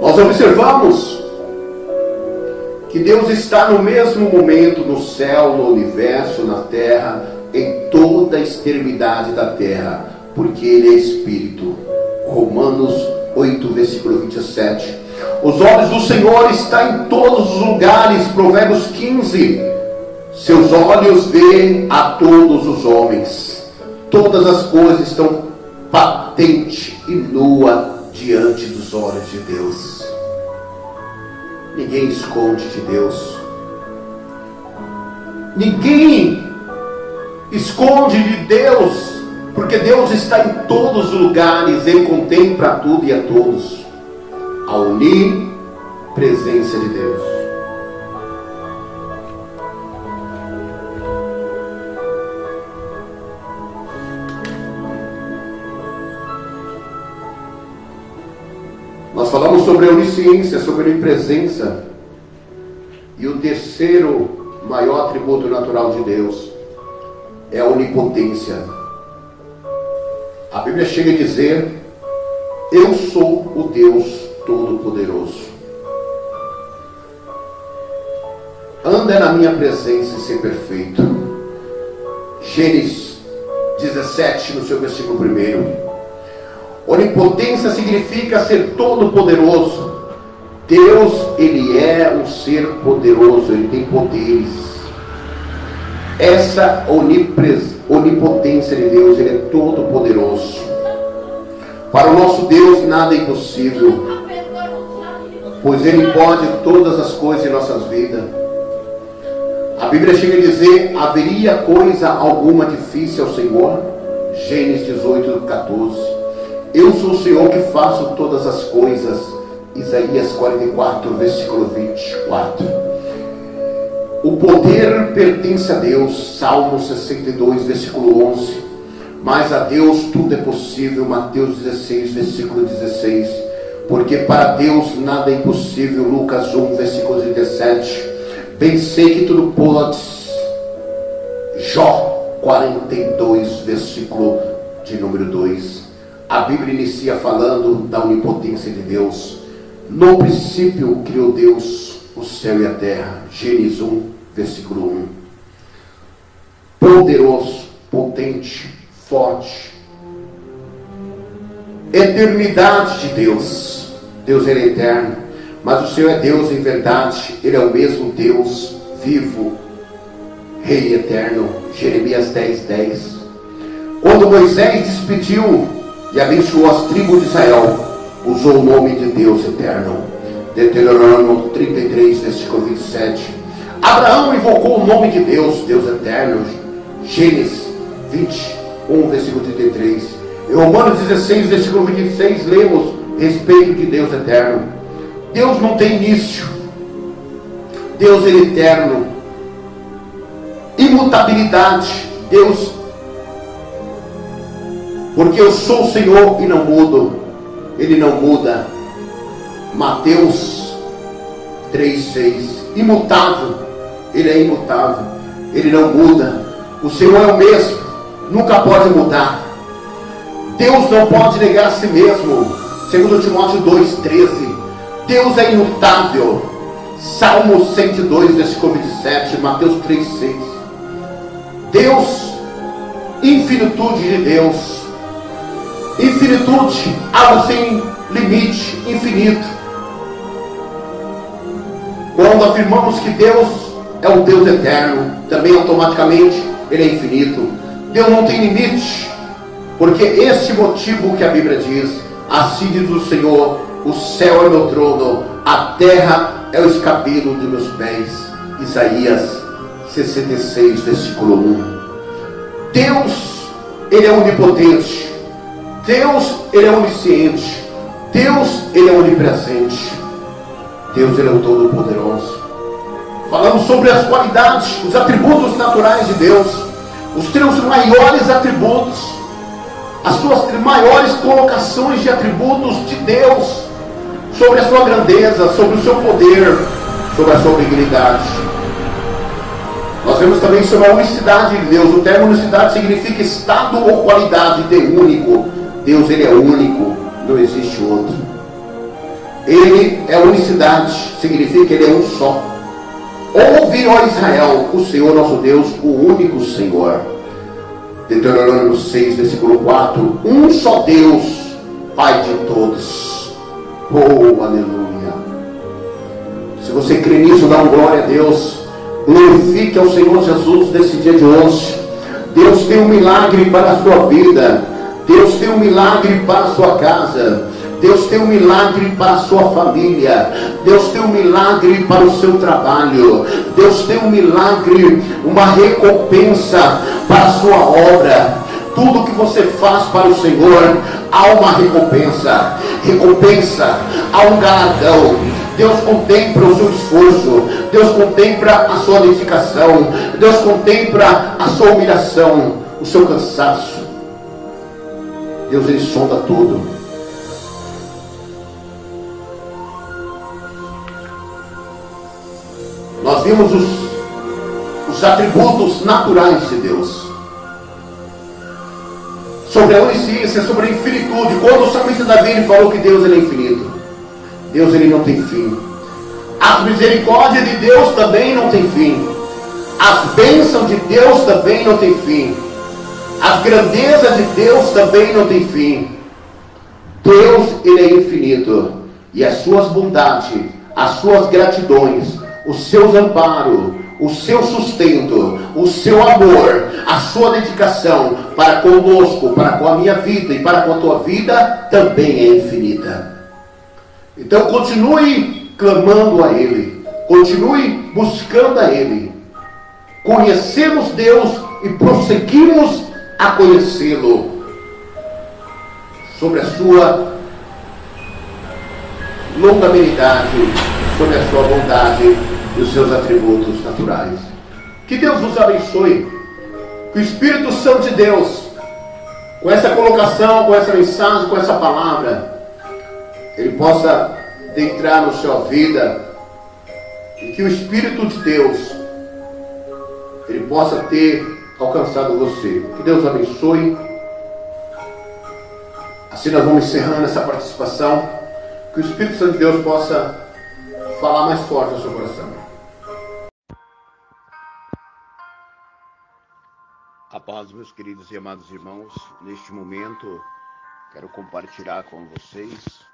A: Nós observamos que Deus está no mesmo momento no céu, no universo, na terra, em toda a extremidade da terra, porque Ele é Espírito. Romanos 8, versículo 27. Os olhos do Senhor estão em todos os lugares, Provérbios 15. Seus olhos veem a todos os homens. Todas as coisas estão patente e nua diante dos olhos de Deus. Ninguém esconde de Deus. Ninguém esconde de Deus, porque Deus está em todos os lugares, Ele contempla tudo e a todos. A unir presença de Deus. Falamos sobre a onisciência, sobre a onipresença. E o terceiro maior atributo natural de Deus é a onipotência. A Bíblia chega a dizer: Eu sou o Deus Todo-Poderoso. Anda na minha presença e ser perfeito. Gênesis 17, no seu versículo 1. Onipotência significa ser todo poderoso. Deus, ele é um ser poderoso, ele tem poderes. Essa onipotência de Deus, ele é todo poderoso. Para o nosso Deus nada é impossível, pois ele pode todas as coisas em nossas vidas. A Bíblia chega a dizer: haveria coisa alguma difícil ao Senhor? Gênesis 18, 14. Eu sou o Senhor que faço todas as coisas. Isaías 44, versículo 24. O poder pertence a Deus. Salmo 62, versículo 11. Mas a Deus tudo é possível. Mateus 16, versículo 16. Porque para Deus nada é impossível. Lucas 1, versículo 17. Bem sei que tudo podes. Jó 42, versículo de número 2. A Bíblia inicia falando da onipotência de Deus. No princípio criou Deus o céu e a terra. Gênesis 1, versículo 1. Poderoso, potente, forte. Eternidade de Deus. Deus é eterno. Mas o Senhor é Deus em verdade. Ele é o mesmo Deus vivo, Rei eterno. Jeremias 10, 10. Quando Moisés despediu e abençoou as tribos de Israel, usou o nome de Deus eterno. Deuteronômio 33, versículo 27. Abraão invocou o nome de Deus, Deus eterno. Gênesis 21, versículo 33. Em Romanos 16, versículo 26, lemos respeito de Deus eterno. Deus não tem início. Deus é eterno. Imutabilidade. Deus. Porque eu sou o Senhor e não mudo. Ele não muda. Mateus 3,6. Imutável. Ele é imutável. Ele não muda. O Senhor é o mesmo. Nunca pode mudar. Deus não pode negar a si mesmo. Segundo Timóteo 2,13. Deus é imutável. Salmo 102, versículo 27. Mateus 3,6. Deus, infinitude de Deus. Infinitude, algo sem limite, infinito. Quando afirmamos que Deus é o Deus eterno, também automaticamente Ele é infinito. Deus não tem limite, porque este motivo que a Bíblia diz Assim diz o Senhor: o céu é meu trono, a terra é o escabelo de meus pés. Isaías 66, versículo 1. Deus, Ele é onipotente. Deus, Ele é onisciente. Deus, Ele é onipresente. Deus, Ele é o Todo-Poderoso. Falamos sobre as qualidades, os atributos naturais de Deus, os três maiores atributos as suas maiores colocações de atributos de Deus, sobre a sua grandeza, sobre o seu poder, sobre a sua dignidade. Nós vemos também sobre a unicidade de Deus. O termo unicidade significa estado ou qualidade de único. Deus ele é único, não existe outro. Ele é unicidade, significa que ele é um só. Ouve, ó Israel, o Senhor nosso Deus, o único Senhor. Deuteronômio 6, versículo 4. Um só Deus, Pai de todos. Oh, aleluia. Se você crê nisso, dá uma glória a Deus. Glorifique ao Senhor Jesus nesse dia de hoje. Deus tem um milagre para a sua vida. Deus tem um milagre para a sua casa. Deus tem um milagre para a sua família. Deus tem um milagre para o seu trabalho. Deus tem um milagre, uma recompensa para a sua obra. Tudo que você faz para o Senhor, há uma recompensa. Recompensa, há um galardão. Deus contempla o seu esforço, Deus contempla a sua dedicação, Deus contempla a sua humilhação, o seu cansaço. Deus ele sonda tudo. Nós vimos os, os atributos naturais de Deus. Sobre a onisciência, sobre a infinitude. Quando o salmista Davi ele falou que Deus ele é infinito. Deus ele não tem fim. As misericórdias de Deus também não tem fim. As bênçãos de Deus também não tem fim. As grandezas de Deus também não tem fim. Deus ele é infinito. E as suas bondades, as suas gratidões, os seus amparos, o seu sustento, o seu amor, a sua dedicação para conosco, para com a minha vida e para com a tua vida também é infinita. Então continue clamando a Ele, continue buscando a Ele. Conhecemos Deus e prosseguimos a conhecê-lo sobre a sua longanimidade sobre a sua bondade e os seus atributos naturais. Que Deus nos abençoe. Que o Espírito Santo de Deus, com essa colocação, com essa mensagem, com essa palavra, ele possa entrar na sua vida e que o Espírito de Deus ele possa ter alcançado você. Que Deus abençoe. Assim nós vamos encerrando essa participação. Que o Espírito Santo de Deus possa falar mais forte no seu coração.
C: A paz, meus queridos e amados irmãos, neste momento quero compartilhar com vocês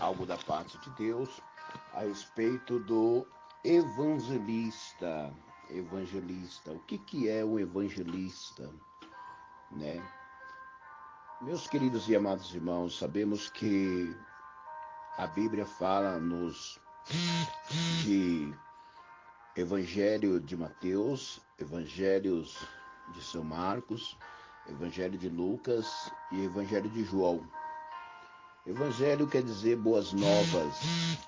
C: algo da parte de Deus a respeito do evangelista. Evangelista, o que, que é o evangelista? Né? Meus queridos e amados irmãos, sabemos que a Bíblia fala nos de Evangelho de Mateus, Evangelhos de São Marcos Evangelho de Lucas e Evangelho de João. Evangelho quer dizer boas novas,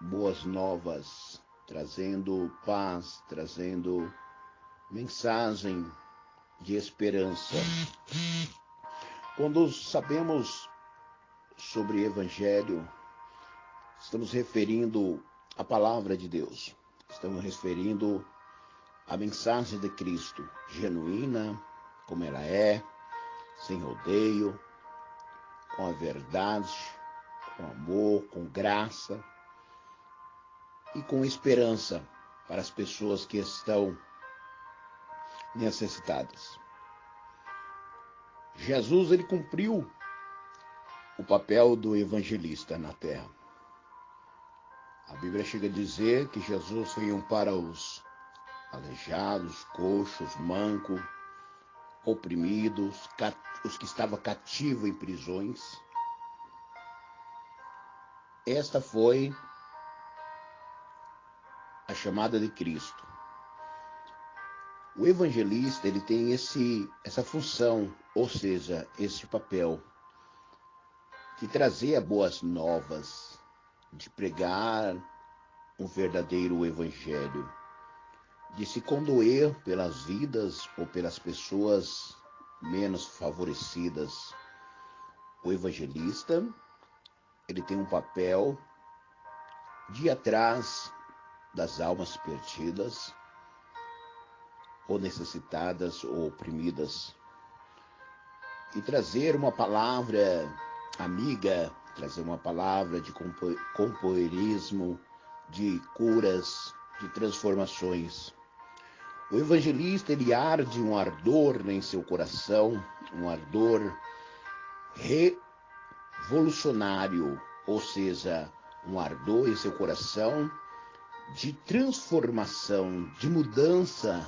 C: boas novas, trazendo paz, trazendo mensagem de esperança. Quando sabemos sobre Evangelho, estamos referindo à palavra de Deus, estamos referindo à mensagem de Cristo, genuína, como ela é, sem rodeio, com a verdade, com amor, com graça e com esperança para as pessoas que estão necessitadas. Jesus ele cumpriu o papel do evangelista na terra. A Bíblia chega a dizer que Jesus veio para os aleijados, coxos, mancos, oprimidos, os que estavam cativos em prisões. Esta foi a chamada de Cristo. O evangelista ele tem esse, essa função, ou seja, esse papel de trazer boas novas, de pregar um verdadeiro evangelho de se condoer pelas vidas ou pelas pessoas menos favorecidas. O evangelista, ele tem um papel de ir atrás das almas perdidas, ou necessitadas ou oprimidas, e trazer uma palavra amiga, trazer uma palavra de companheirismo, de curas, de transformações. O evangelista ele arde um ardor em seu coração, um ardor revolucionário, ou seja, um ardor em seu coração de transformação, de mudança.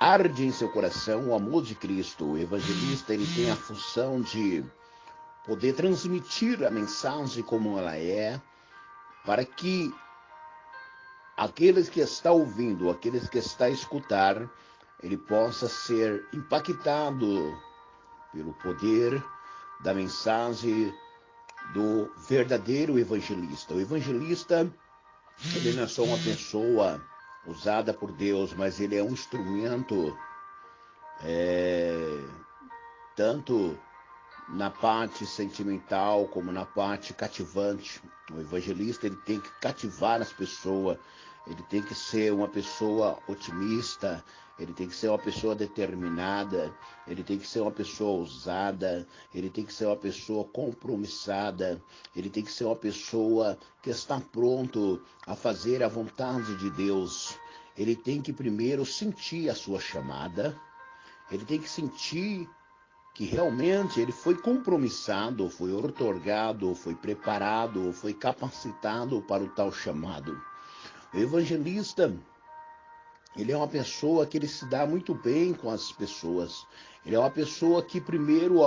C: Arde em seu coração o amor de Cristo. O evangelista ele tem a função de poder transmitir a mensagem como ela é, para que aqueles que está ouvindo, aqueles que está a escutar, ele possa ser impactado pelo poder da mensagem do verdadeiro evangelista. O evangelista, ele não é só uma pessoa usada por Deus, mas ele é um instrumento é, tanto na parte sentimental como na parte cativante. O evangelista ele tem que cativar as pessoas, ele tem que ser uma pessoa otimista, ele tem que ser uma pessoa determinada, ele tem que ser uma pessoa ousada, ele tem que ser uma pessoa compromissada, ele tem que ser uma pessoa que está pronto a fazer a vontade de Deus. Ele tem que primeiro sentir a sua chamada, ele tem que sentir que realmente ele foi compromissado, foi otorgado, foi preparado, foi capacitado para o tal chamado. O evangelista, ele é uma pessoa que ele se dá muito bem com as pessoas. Ele é uma pessoa que primeiro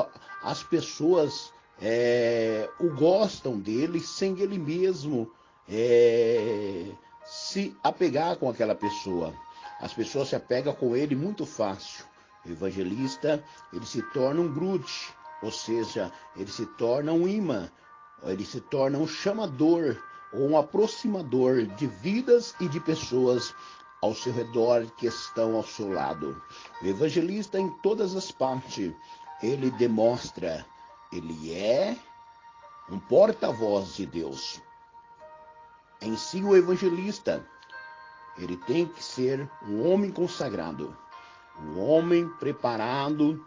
C: as pessoas é, o gostam dele sem ele mesmo é, se apegar com aquela pessoa. As pessoas se apegam com ele muito fácil. O evangelista, ele se torna um grude, ou seja, ele se torna um imã, ele se torna um chamador ou um aproximador de vidas e de pessoas ao seu redor que estão ao seu lado. O evangelista em todas as partes, ele demonstra, ele é um porta-voz de Deus. Em si o evangelista, ele tem que ser um homem consagrado um homem preparado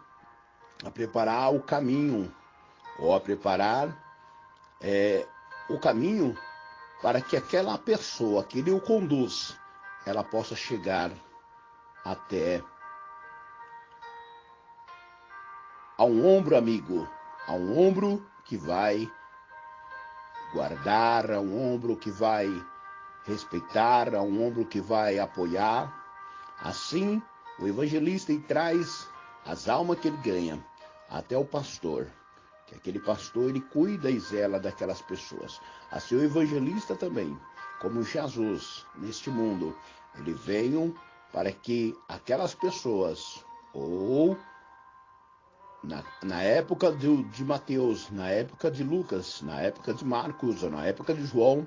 C: a preparar o caminho, ou a preparar é, o caminho para que aquela pessoa que ele o conduz, ela possa chegar até a um ombro amigo, a um ombro que vai guardar, a um ombro que vai respeitar, a um ombro que vai apoiar. Assim, o evangelista traz as almas que ele ganha até o pastor, que aquele pastor ele cuida e zela daquelas pessoas. Assim o evangelista também, como Jesus neste mundo, ele veio para que aquelas pessoas ou na, na época de, de Mateus, na época de Lucas, na época de Marcos ou na época de João,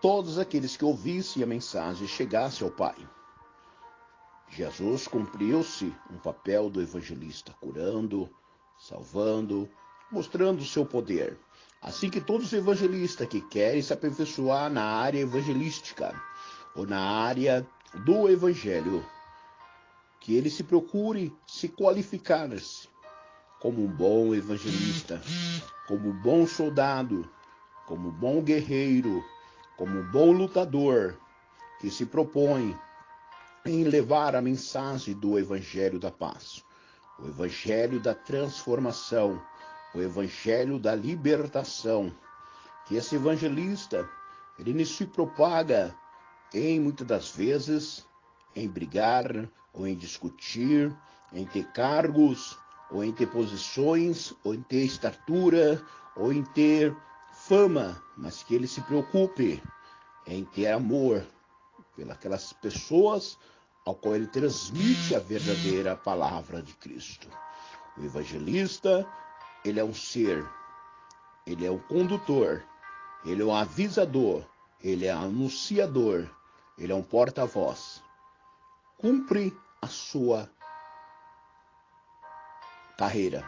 C: todos aqueles que ouvissem a mensagem chegassem ao Pai. Jesus cumpriu-se um papel do evangelista, curando, salvando, mostrando o seu poder. Assim que todos os evangelistas que querem se aperfeiçoar na área evangelística ou na área do evangelho, que ele se procure se qualificar-se como um bom evangelista, como um bom soldado, como um bom guerreiro, como um bom lutador que se propõe em levar a mensagem do evangelho da paz, o evangelho da transformação, o evangelho da libertação. Que esse evangelista, ele se propaga em muitas das vezes em brigar ou em discutir, em ter cargos, ou em ter posições, ou em ter estatura, ou em ter fama, mas que ele se preocupe em ter amor pelas pessoas ao qual ele transmite a verdadeira palavra de Cristo. O evangelista, ele é um ser, ele é um condutor, ele é um avisador, ele é anunciador, ele é um porta-voz. Cumpre a sua carreira.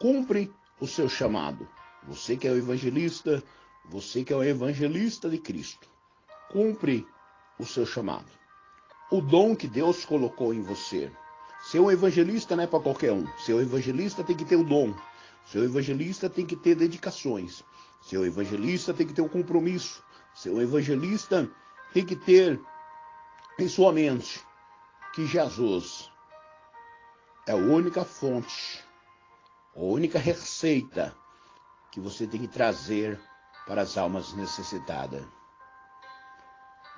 C: Cumpre o seu chamado. Você que é o evangelista, você que é o evangelista de Cristo. Cumpre o seu chamado. O dom que Deus colocou em você. Ser um evangelista não é para qualquer um. Ser um evangelista tem que ter o dom. Ser um evangelista tem que ter dedicações. Ser um evangelista tem que ter um compromisso. Ser um evangelista tem que ter em sua mente que Jesus é a única fonte, a única receita que você tem que trazer para as almas necessitadas.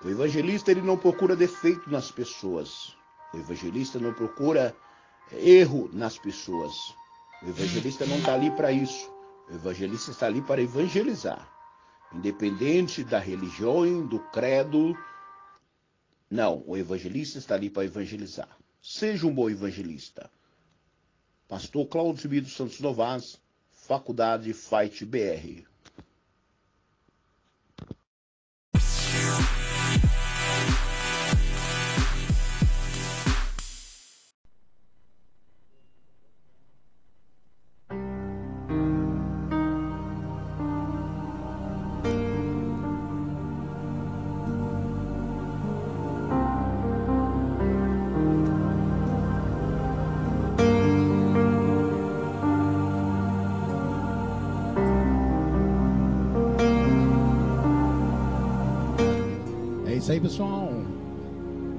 C: O evangelista ele não procura defeito nas pessoas. O evangelista não procura erro nas pessoas. O evangelista não está ali para isso. O evangelista está ali para evangelizar. Independente da religião, do credo. Não, o evangelista está ali para evangelizar. Seja um bom evangelista. Pastor Claudio dos Santos Novas, Faculdade Fight BR.
D: Aí, pessoal.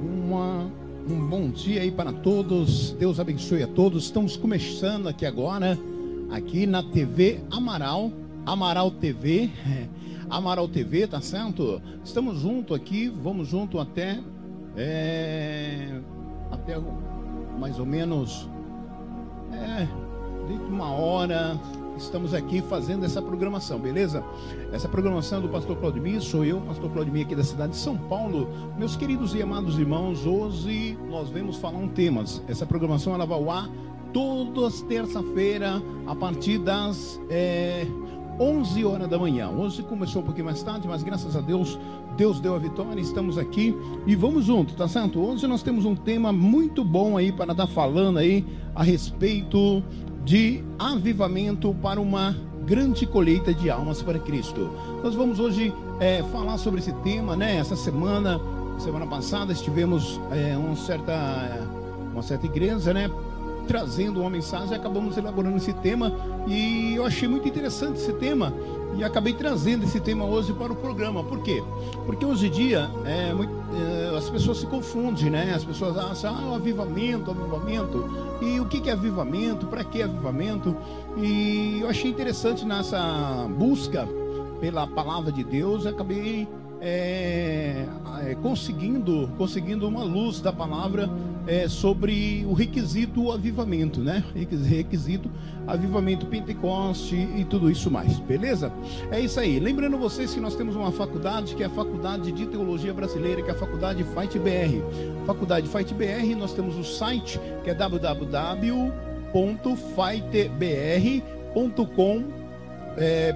D: Uma, um bom dia aí para todos. Deus abençoe a todos. Estamos começando aqui agora, aqui na TV Amaral, Amaral TV. Amaral TV, tá certo? Estamos junto aqui, vamos junto até é, até mais ou menos é, uma hora, estamos aqui fazendo essa programação, beleza? Essa programação é do pastor Claudemir, sou eu, pastor Claudemir aqui da cidade de São Paulo. Meus queridos e amados irmãos, hoje nós vamos falar um tema. Essa programação ela vai ao ar todas terça-feira a partir das é, 11 horas da manhã. Hoje começou um pouquinho mais tarde, mas graças a Deus, Deus deu a vitória, estamos aqui e vamos junto, tá certo? Hoje nós temos um tema muito bom aí para estar falando aí a respeito de avivamento para uma grande colheita de almas para Cristo. Nós vamos hoje é, falar sobre esse tema, né? Essa semana, semana passada, estivemos é, uma certa, uma certa igreja, né? Trazendo uma mensagem, acabamos elaborando esse tema e eu achei muito interessante esse tema e acabei trazendo esse tema hoje para o programa. Por quê? Porque hoje em dia é, muito, é, as pessoas se confundem, né? As pessoas acham, ah, o avivamento, avivamento. E o que é avivamento? Para que avivamento? E eu achei interessante nessa busca pela palavra de Deus, acabei é, é, conseguindo, conseguindo uma luz da palavra é, sobre o requisito avivamento, né? Requisito avivamento Pentecoste e tudo isso mais, beleza? É isso aí. Lembrando vocês que nós temos uma faculdade que é a Faculdade de Teologia Brasileira, que é a Faculdade Fight BR. Faculdade Fight BR, nós temos o site que é www.fightbr.com é,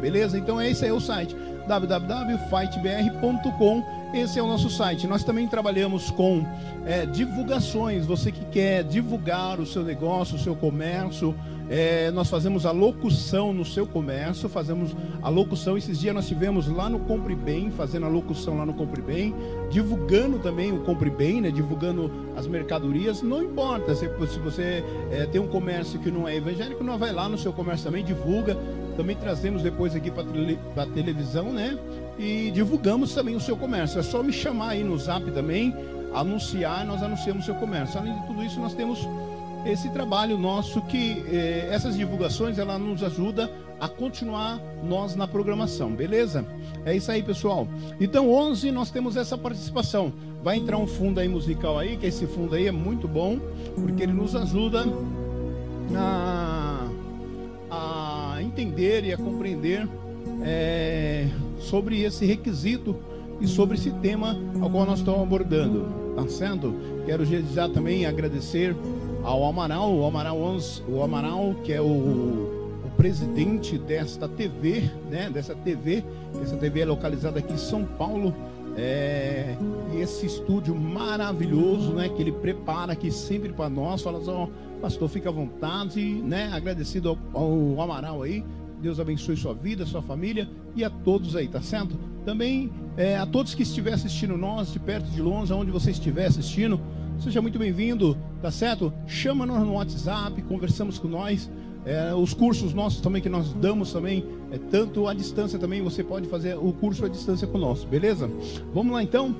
D: beleza? Então esse é o site www.fightbr.com. Esse é o nosso site. Nós também trabalhamos com é, divulgações. Você que quer divulgar o seu negócio, o seu comércio, é, nós fazemos a locução no seu comércio, fazemos a locução. Esses dias nós tivemos lá no Compre Bem, fazendo a locução lá no Compre Bem, divulgando também o Compre Bem, né, divulgando as mercadorias. Não importa se, se você é, tem um comércio que não é evangélico, não vai lá no seu comércio também, divulga. Também trazemos depois aqui para a televisão, né? E divulgamos também o seu comércio. É só me chamar aí no zap também, anunciar, nós anunciamos o seu comércio. Além de tudo isso, nós temos esse trabalho nosso que eh, essas divulgações ela nos ajuda a continuar nós na programação, beleza? É isso aí, pessoal. Então, 11 nós temos essa participação. Vai entrar um fundo aí musical aí, que esse fundo aí é muito bom, porque ele nos ajuda a, a entender e a compreender é, sobre esse requisito e sobre esse tema ao qual nós estamos abordando. Tá certo? Quero já também agradecer ao Amaral, o Amaral, o Amaral que é o, o presidente desta TV, né? Dessa TV, essa TV é localizada aqui em São Paulo. É, esse estúdio maravilhoso, né? Que ele prepara aqui sempre para nós. Fala só, pastor, fica à vontade, né? Agradecido ao, ao Amaral aí. Deus abençoe sua vida, sua família e a todos aí, tá certo? Também é, a todos que estiver assistindo nós, de perto, de longe, aonde você estiver assistindo, Seja muito bem-vindo, tá certo? Chama-nos no WhatsApp, conversamos com nós. É, os cursos nossos também que nós damos também, é, tanto à distância também, você pode fazer o curso à distância conosco, beleza? Vamos lá então.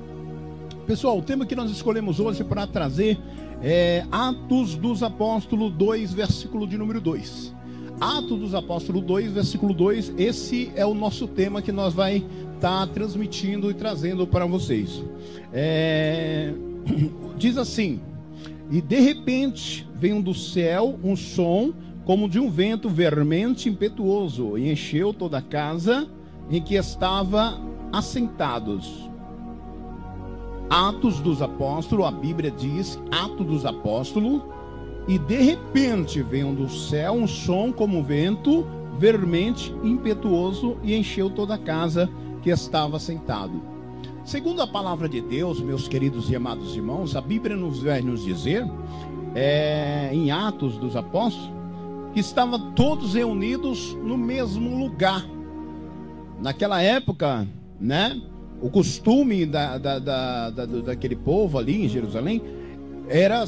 D: Pessoal, o tema que nós escolhemos hoje para trazer é Atos dos Apóstolos 2, versículo de número 2. Atos dos Apóstolos 2, versículo 2, esse é o nosso tema que nós vai estar tá transmitindo e trazendo para vocês. É diz assim: E de repente veio do céu um som como de um vento vermente impetuoso e encheu toda a casa em que estava assentados. Atos dos Apóstolos, a Bíblia diz, Atos dos Apóstolos, e de repente veio do céu um som como vento vermente impetuoso e encheu toda a casa que estava assentado. Segundo a palavra de Deus, meus queridos e amados irmãos, a Bíblia nos vai nos dizer, é, em Atos dos Apóstolos, que estavam todos reunidos no mesmo lugar. Naquela época, né? O costume da, da, da, da daquele povo ali em Jerusalém era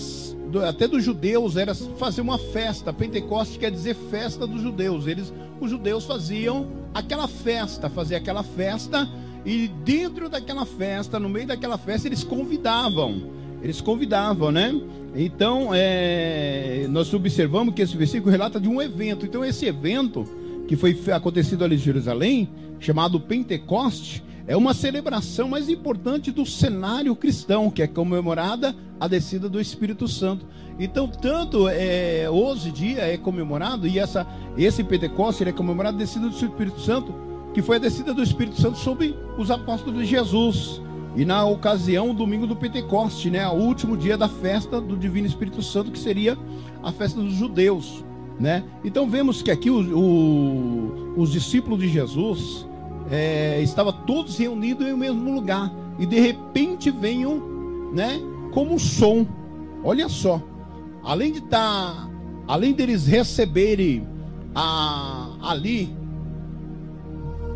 D: até dos judeus era fazer uma festa. Pentecoste quer dizer festa dos judeus. Eles, os judeus faziam aquela festa, fazer aquela festa e dentro daquela festa, no meio daquela festa, eles convidavam. Eles convidavam, né? Então, é, nós observamos que esse versículo relata de um evento. Então, esse evento que foi acontecido ali em Jerusalém, chamado Pentecoste, é uma celebração mais importante do cenário cristão, que é comemorada a descida do Espírito Santo. Então, tanto é, hoje dia é comemorado, e essa, esse Pentecoste é comemorado a descida do Espírito Santo que foi a descida do Espírito Santo sobre os apóstolos de Jesus. E na ocasião, o domingo do Pentecoste, né, o último dia da festa do Divino Espírito Santo, que seria a festa dos judeus, né? Então vemos que aqui o, o, os discípulos de Jesus é, estavam todos reunidos em um mesmo lugar e de repente veio, né, como som. Olha só, além de tá, além deles receberem a, ali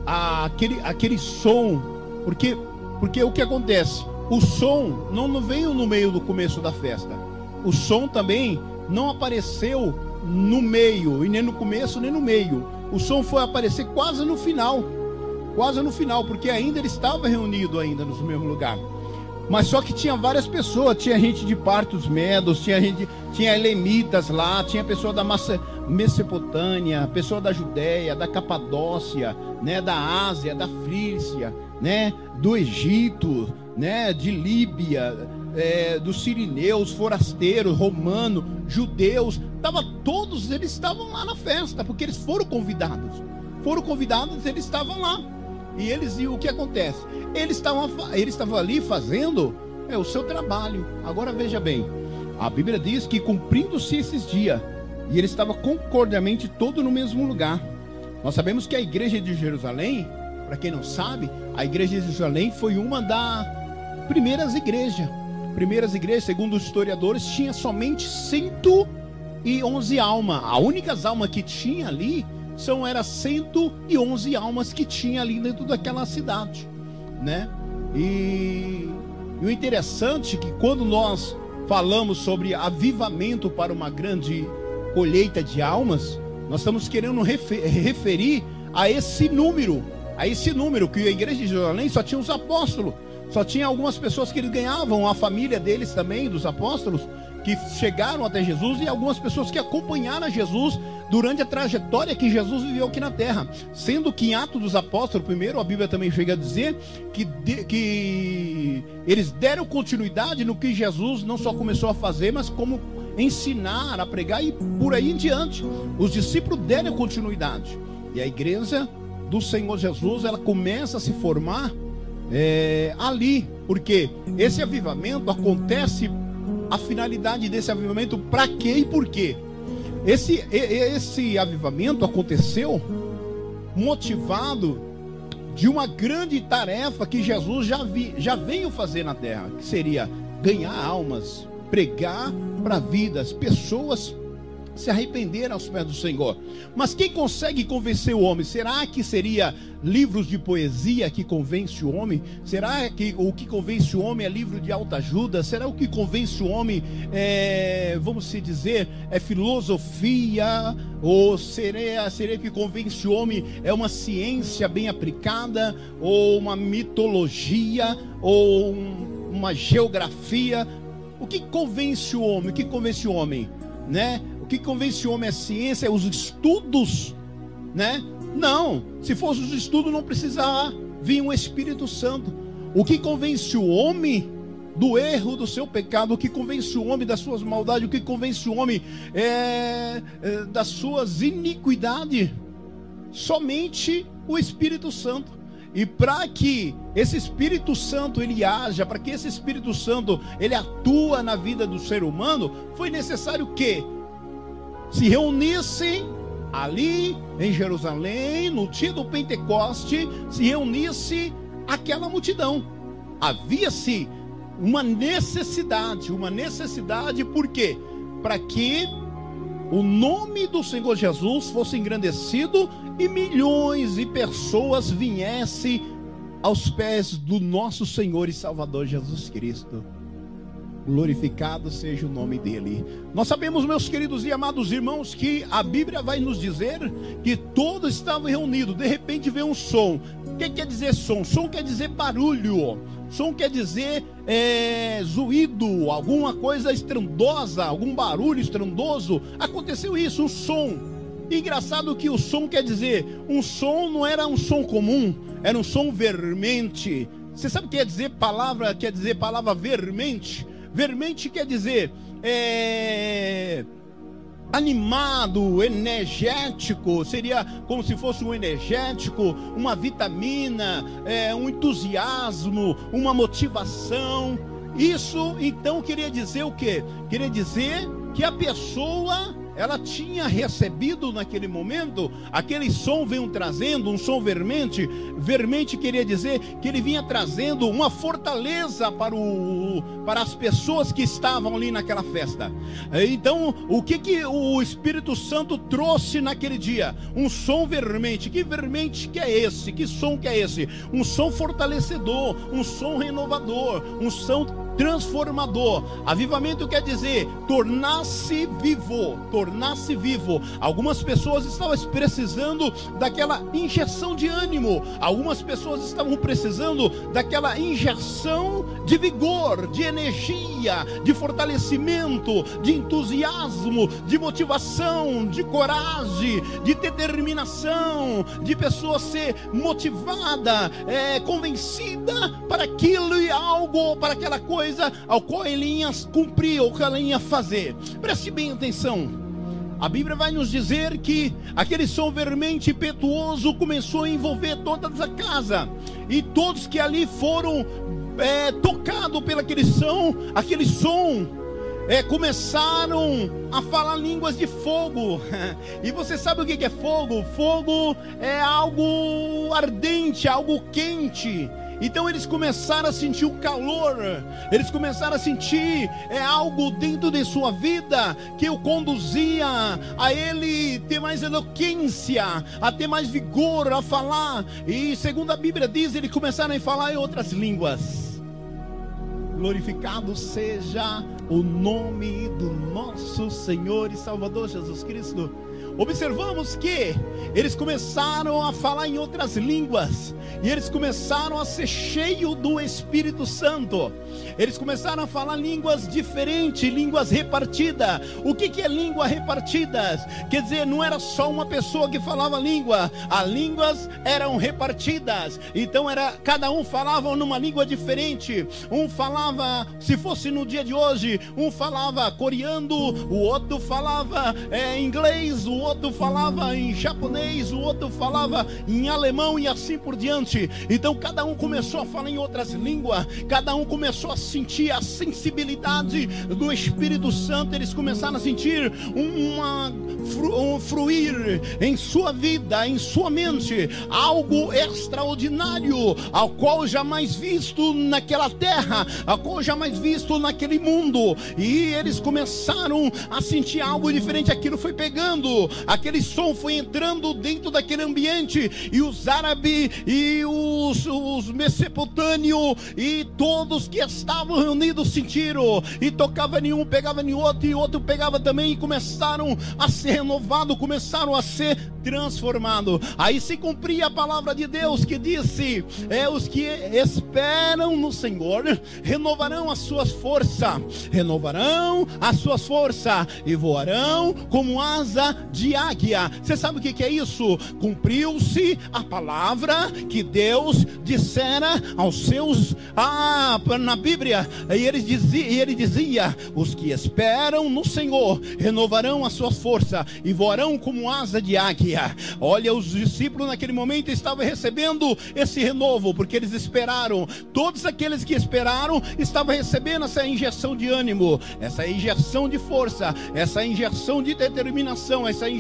D: aquele, aquele som, porque, porque o que acontece? O som não, não veio no meio do começo da festa. O som também não apareceu no meio, e nem no começo, nem no meio. O som foi aparecer quase no final. Quase no final, porque ainda ele estava reunido ainda no mesmo lugar. Mas só que tinha várias pessoas, tinha gente de Partos Medos, tinha gente, tinha elemitas lá, tinha pessoa da Mesopotâmia, pessoa da Judéia, da Capadócia, né, da Ásia, da Frícia, né, do Egito, né, de Líbia, é, dos sirineus, forasteiros, romanos, judeus, tava todos eles estavam lá na festa, porque eles foram convidados. Foram convidados, eles estavam lá. E eles e o que acontece? Eles estavam eles estavam ali fazendo é o seu trabalho. Agora veja bem, a Bíblia diz que cumprindo-se esses dias, e ele estava concordiamente todo no mesmo lugar. Nós sabemos que a igreja de Jerusalém, para quem não sabe, a igreja de Jerusalém foi uma das primeiras igrejas. Primeiras igrejas, segundo os historiadores, tinha somente 111 almas. A única alma que tinha ali são era 111 almas que tinha ali dentro daquela cidade, né? E, e o interessante é que quando nós falamos sobre avivamento para uma grande colheita de almas, nós estamos querendo referir a esse número, a esse número que a igreja de Jerusalém só tinha os apóstolos, só tinha algumas pessoas que eles ganhavam, a família deles também, dos apóstolos, que chegaram até Jesus e algumas pessoas que acompanharam Jesus durante a trajetória que Jesus viveu aqui na terra. Sendo que em Atos dos Apóstolos, primeiro, a Bíblia também chega a dizer que, de, que eles deram continuidade no que Jesus não só começou a fazer, mas como ensinar, a pregar e por aí em diante. Os discípulos deram continuidade. E a igreja do Senhor Jesus, ela começa a se formar é, ali, porque esse avivamento acontece a finalidade desse avivamento, para quê e por quê? Esse, esse avivamento aconteceu motivado de uma grande tarefa que Jesus já, vi, já veio fazer na terra, que seria ganhar almas, pregar para vidas, pessoas se arrepender aos pés do Senhor. Mas quem consegue convencer o homem? Será que seria livros de poesia que convence o homem? Será que o que convence o homem é livro de alta ajuda? Será o que convence o homem é, vamos se dizer, é filosofia? Ou seria, seria que convence o homem é uma ciência bem aplicada? Ou uma mitologia? Ou um, uma geografia? O que convence o homem? O que convence o homem? Né? O que convence o homem é a ciência, é os estudos, né? Não, se fosse os estudos não precisava vir um Espírito Santo. O que convence o homem do erro do seu pecado, o que convence o homem das suas maldades, o que convence o homem é, é, das suas iniquidades, somente o Espírito Santo. E para que esse Espírito Santo ele haja, para que esse Espírito Santo ele atua na vida do ser humano, foi necessário que se reunissem ali em Jerusalém, no dia do Pentecoste, se reunisse aquela multidão. Havia-se uma necessidade, uma necessidade, por quê? Para que o nome do Senhor Jesus fosse engrandecido e milhões de pessoas viessem aos pés do nosso Senhor e Salvador Jesus Cristo glorificado seja o nome dele. Nós sabemos, meus queridos e amados irmãos, que a Bíblia vai nos dizer que todos estavam reunidos. De repente veio um som. O que quer dizer som? Som quer dizer barulho. Som quer dizer é, zuído, alguma coisa estrondosa, algum barulho estrondoso. Aconteceu isso, um som. Engraçado que o som quer dizer, um som não era um som comum, era um som vermente. Você sabe o que quer dizer palavra, quer dizer palavra vermente? Vermente quer dizer é, animado, energético, seria como se fosse um energético, uma vitamina, é, um entusiasmo, uma motivação. Isso então queria dizer o quê? Queria dizer que a pessoa ela tinha recebido naquele momento, aquele som veio trazendo, um som vermente. Vermente queria dizer que ele vinha trazendo uma fortaleza para, o, para as pessoas que estavam ali naquela festa. Então, o que, que o Espírito Santo trouxe naquele dia? Um som vermente. Que vermente que é esse? Que som que é esse? Um som fortalecedor, um som renovador, um som transformador. Avivamento quer dizer tornar-se vivo, tornar-se vivo. Algumas pessoas estavam precisando daquela injeção de ânimo, algumas pessoas estavam precisando daquela injeção de vigor, de energia, de fortalecimento, de entusiasmo, de motivação, de coragem, de determinação, de pessoa ser motivada, é, convencida para aquilo e algo, para aquela coisa ao qual ele ia cumprir ou que ela ia fazer. Preste bem atenção. A Bíblia vai nos dizer que aquele som vermente impetuoso começou a envolver toda a casa, e todos que ali foram é, tocados pelo aquele som, aquele som, é, começaram a falar línguas de fogo. E você sabe o que é fogo? Fogo é algo ardente, algo quente. Então eles começaram a sentir o calor, eles começaram a sentir é algo dentro de sua vida que o conduzia a ele ter mais eloquência, a ter mais vigor a falar. E segundo a Bíblia diz, eles começaram a falar em outras línguas. Glorificado seja o nome do nosso Senhor e Salvador Jesus Cristo observamos que eles começaram a falar em outras línguas, e eles começaram a ser cheios do Espírito Santo. Eles começaram a falar línguas diferentes, línguas repartidas. O que, que é língua repartidas? Quer dizer, não era só uma pessoa que falava língua, as línguas eram repartidas. Então era cada um falava numa língua diferente. Um falava, se fosse no dia de hoje, um falava coreano, o outro falava é, inglês, o outro falava em japonês, o outro falava em alemão e assim por diante. Então cada um começou a falar em outras línguas, cada um começou a sentir a sensibilidade do Espírito Santo, eles começaram a sentir uma, um fruir em sua vida, em sua mente, algo extraordinário, ao qual jamais visto naquela terra, ao qual jamais visto naquele mundo. E eles começaram a sentir algo diferente, aquilo foi pegando, aquele som foi entrando dentro daquele ambiente, e os árabes e os, os e todos que estavam reunidos sentiram, e tocava nenhum, pegava em outro, e outro pegava também, e começaram a ser renovados, começaram a ser transformados. Aí se cumpria a palavra de Deus que disse: É os que esperam no Senhor renovarão as suas forças, renovarão as suas forças e voarão como asa de águia. Você sabe o que é isso? Cumpriu-se a palavra que Deus dissera aos seus ah, na Bíblia. E ele dizia, e ele dizia: Os que esperam no Senhor renovarão a sua força e voarão como asa de águia. Olha, os discípulos naquele momento estavam recebendo esse renovo, porque eles esperaram. Todos aqueles que esperaram estavam recebendo essa injeção de ânimo, essa injeção de força, essa injeção de determinação, essa injeção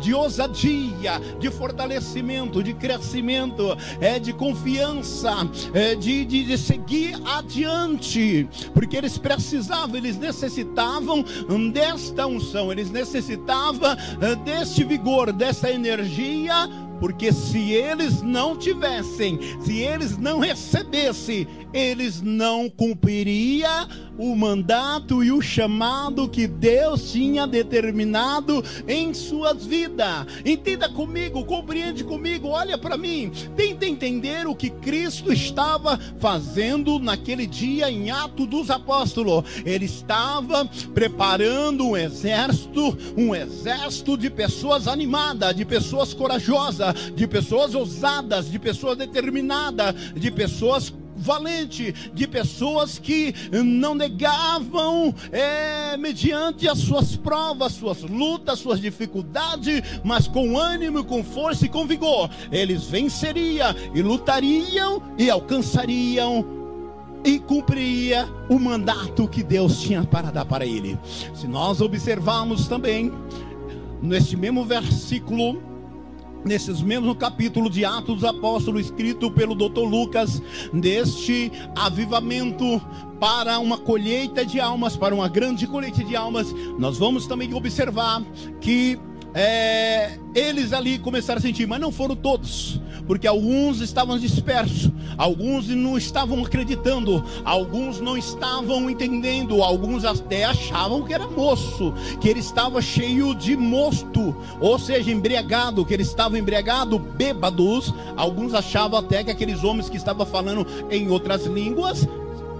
D: de ousadia, de fortalecimento, de crescimento, é de confiança, é de, de, de seguir adiante, porque eles precisavam, eles necessitavam desta unção, eles necessitavam eh, deste vigor, dessa energia porque se eles não tivessem, se eles não recebessem, eles não cumpririam o mandato e o chamado que Deus tinha determinado em suas vidas. Entenda comigo, compreende comigo, olha para mim, tenta entender o que Cristo estava fazendo naquele dia em Atos dos Apóstolos. Ele estava preparando um exército, um exército de pessoas animadas, de pessoas corajosas, de pessoas ousadas, de pessoas determinadas, de pessoas valente de pessoas que não negavam é, mediante as suas provas, suas lutas, suas dificuldades, mas com ânimo, com força e com vigor. Eles venceriam e lutariam e alcançariam e cumpria o mandato que Deus tinha para dar para ele. Se nós observarmos também neste mesmo versículo nesses mesmos capítulos de Atos dos Apóstolos, escrito pelo Dr. Lucas, deste avivamento para uma colheita de almas, para uma grande colheita de almas, nós vamos também observar que é, eles ali começaram a sentir, mas não foram todos, porque alguns estavam dispersos, alguns não estavam acreditando, alguns não estavam entendendo, alguns até achavam que era moço, que ele estava cheio de mosto, ou seja, embriagado, que ele estava embriagado, bêbados. Alguns achavam até que aqueles homens que estavam falando em outras línguas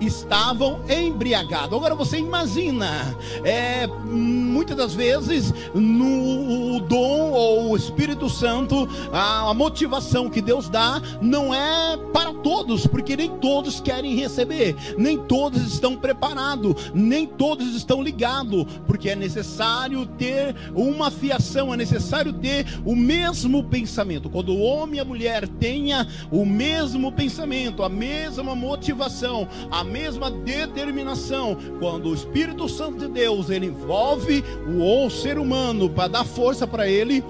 D: estavam embriagados. Agora você imagina, é, muitas das vezes no o dom ou o Espírito Santo, a, a motivação que Deus dá não é para todos, porque nem todos querem receber, nem todos estão preparados, nem todos estão ligados, porque é necessário ter uma fiação, é necessário ter o mesmo pensamento. Quando o homem e a mulher tenha o mesmo pensamento, a mesma motivação, a mesma determinação. Quando o Espírito Santo de Deus ele envolve o ser humano para dar força para ele,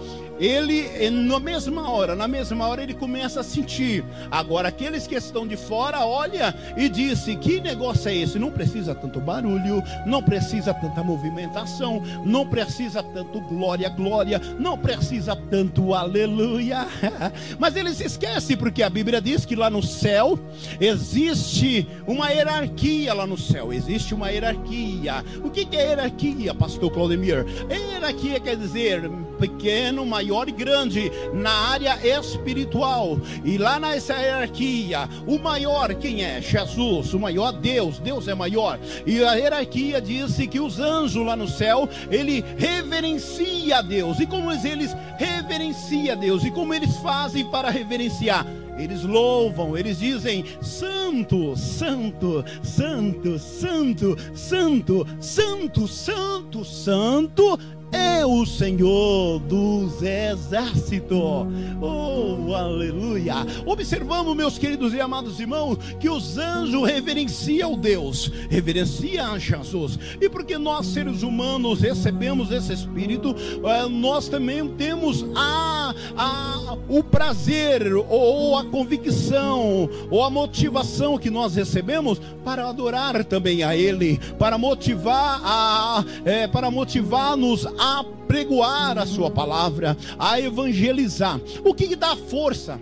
D: ele, na mesma hora, na mesma hora, ele começa a sentir. Agora, aqueles que estão de fora, olha e disse: Que negócio é esse? Não precisa tanto barulho, não precisa tanta movimentação, não precisa tanto glória, glória, não precisa tanto aleluia. Mas ele se esquece, porque a Bíblia diz que lá no céu existe uma hierarquia lá no céu, existe uma hierarquia. O que é hierarquia, pastor Claudemir? Hierarquia quer dizer pequeno, maior maior e grande na área espiritual. E lá nessa hierarquia, o maior quem é? Jesus, o maior Deus, Deus é maior. E a hierarquia disse que os anjos lá no céu, ele reverencia a Deus. E como eles reverenciam a Deus? E como eles fazem para reverenciar? Eles louvam, eles dizem: Santo, Santo, Santo, Santo, Santo, Santo, Santo, Santo é o Senhor dos exércitos. Oh, aleluia! Observamos, meus queridos e amados irmãos, que os anjos reverenciam Deus, reverenciam Jesus. E porque nós, seres humanos, recebemos esse Espírito, eh, nós também temos a, a, o prazer, ou a convicção, ou a motivação que nós recebemos para adorar também a Ele, para motivar a, é, para motivar-nos a pregoar a sua palavra, a evangelizar. O que, que dá força?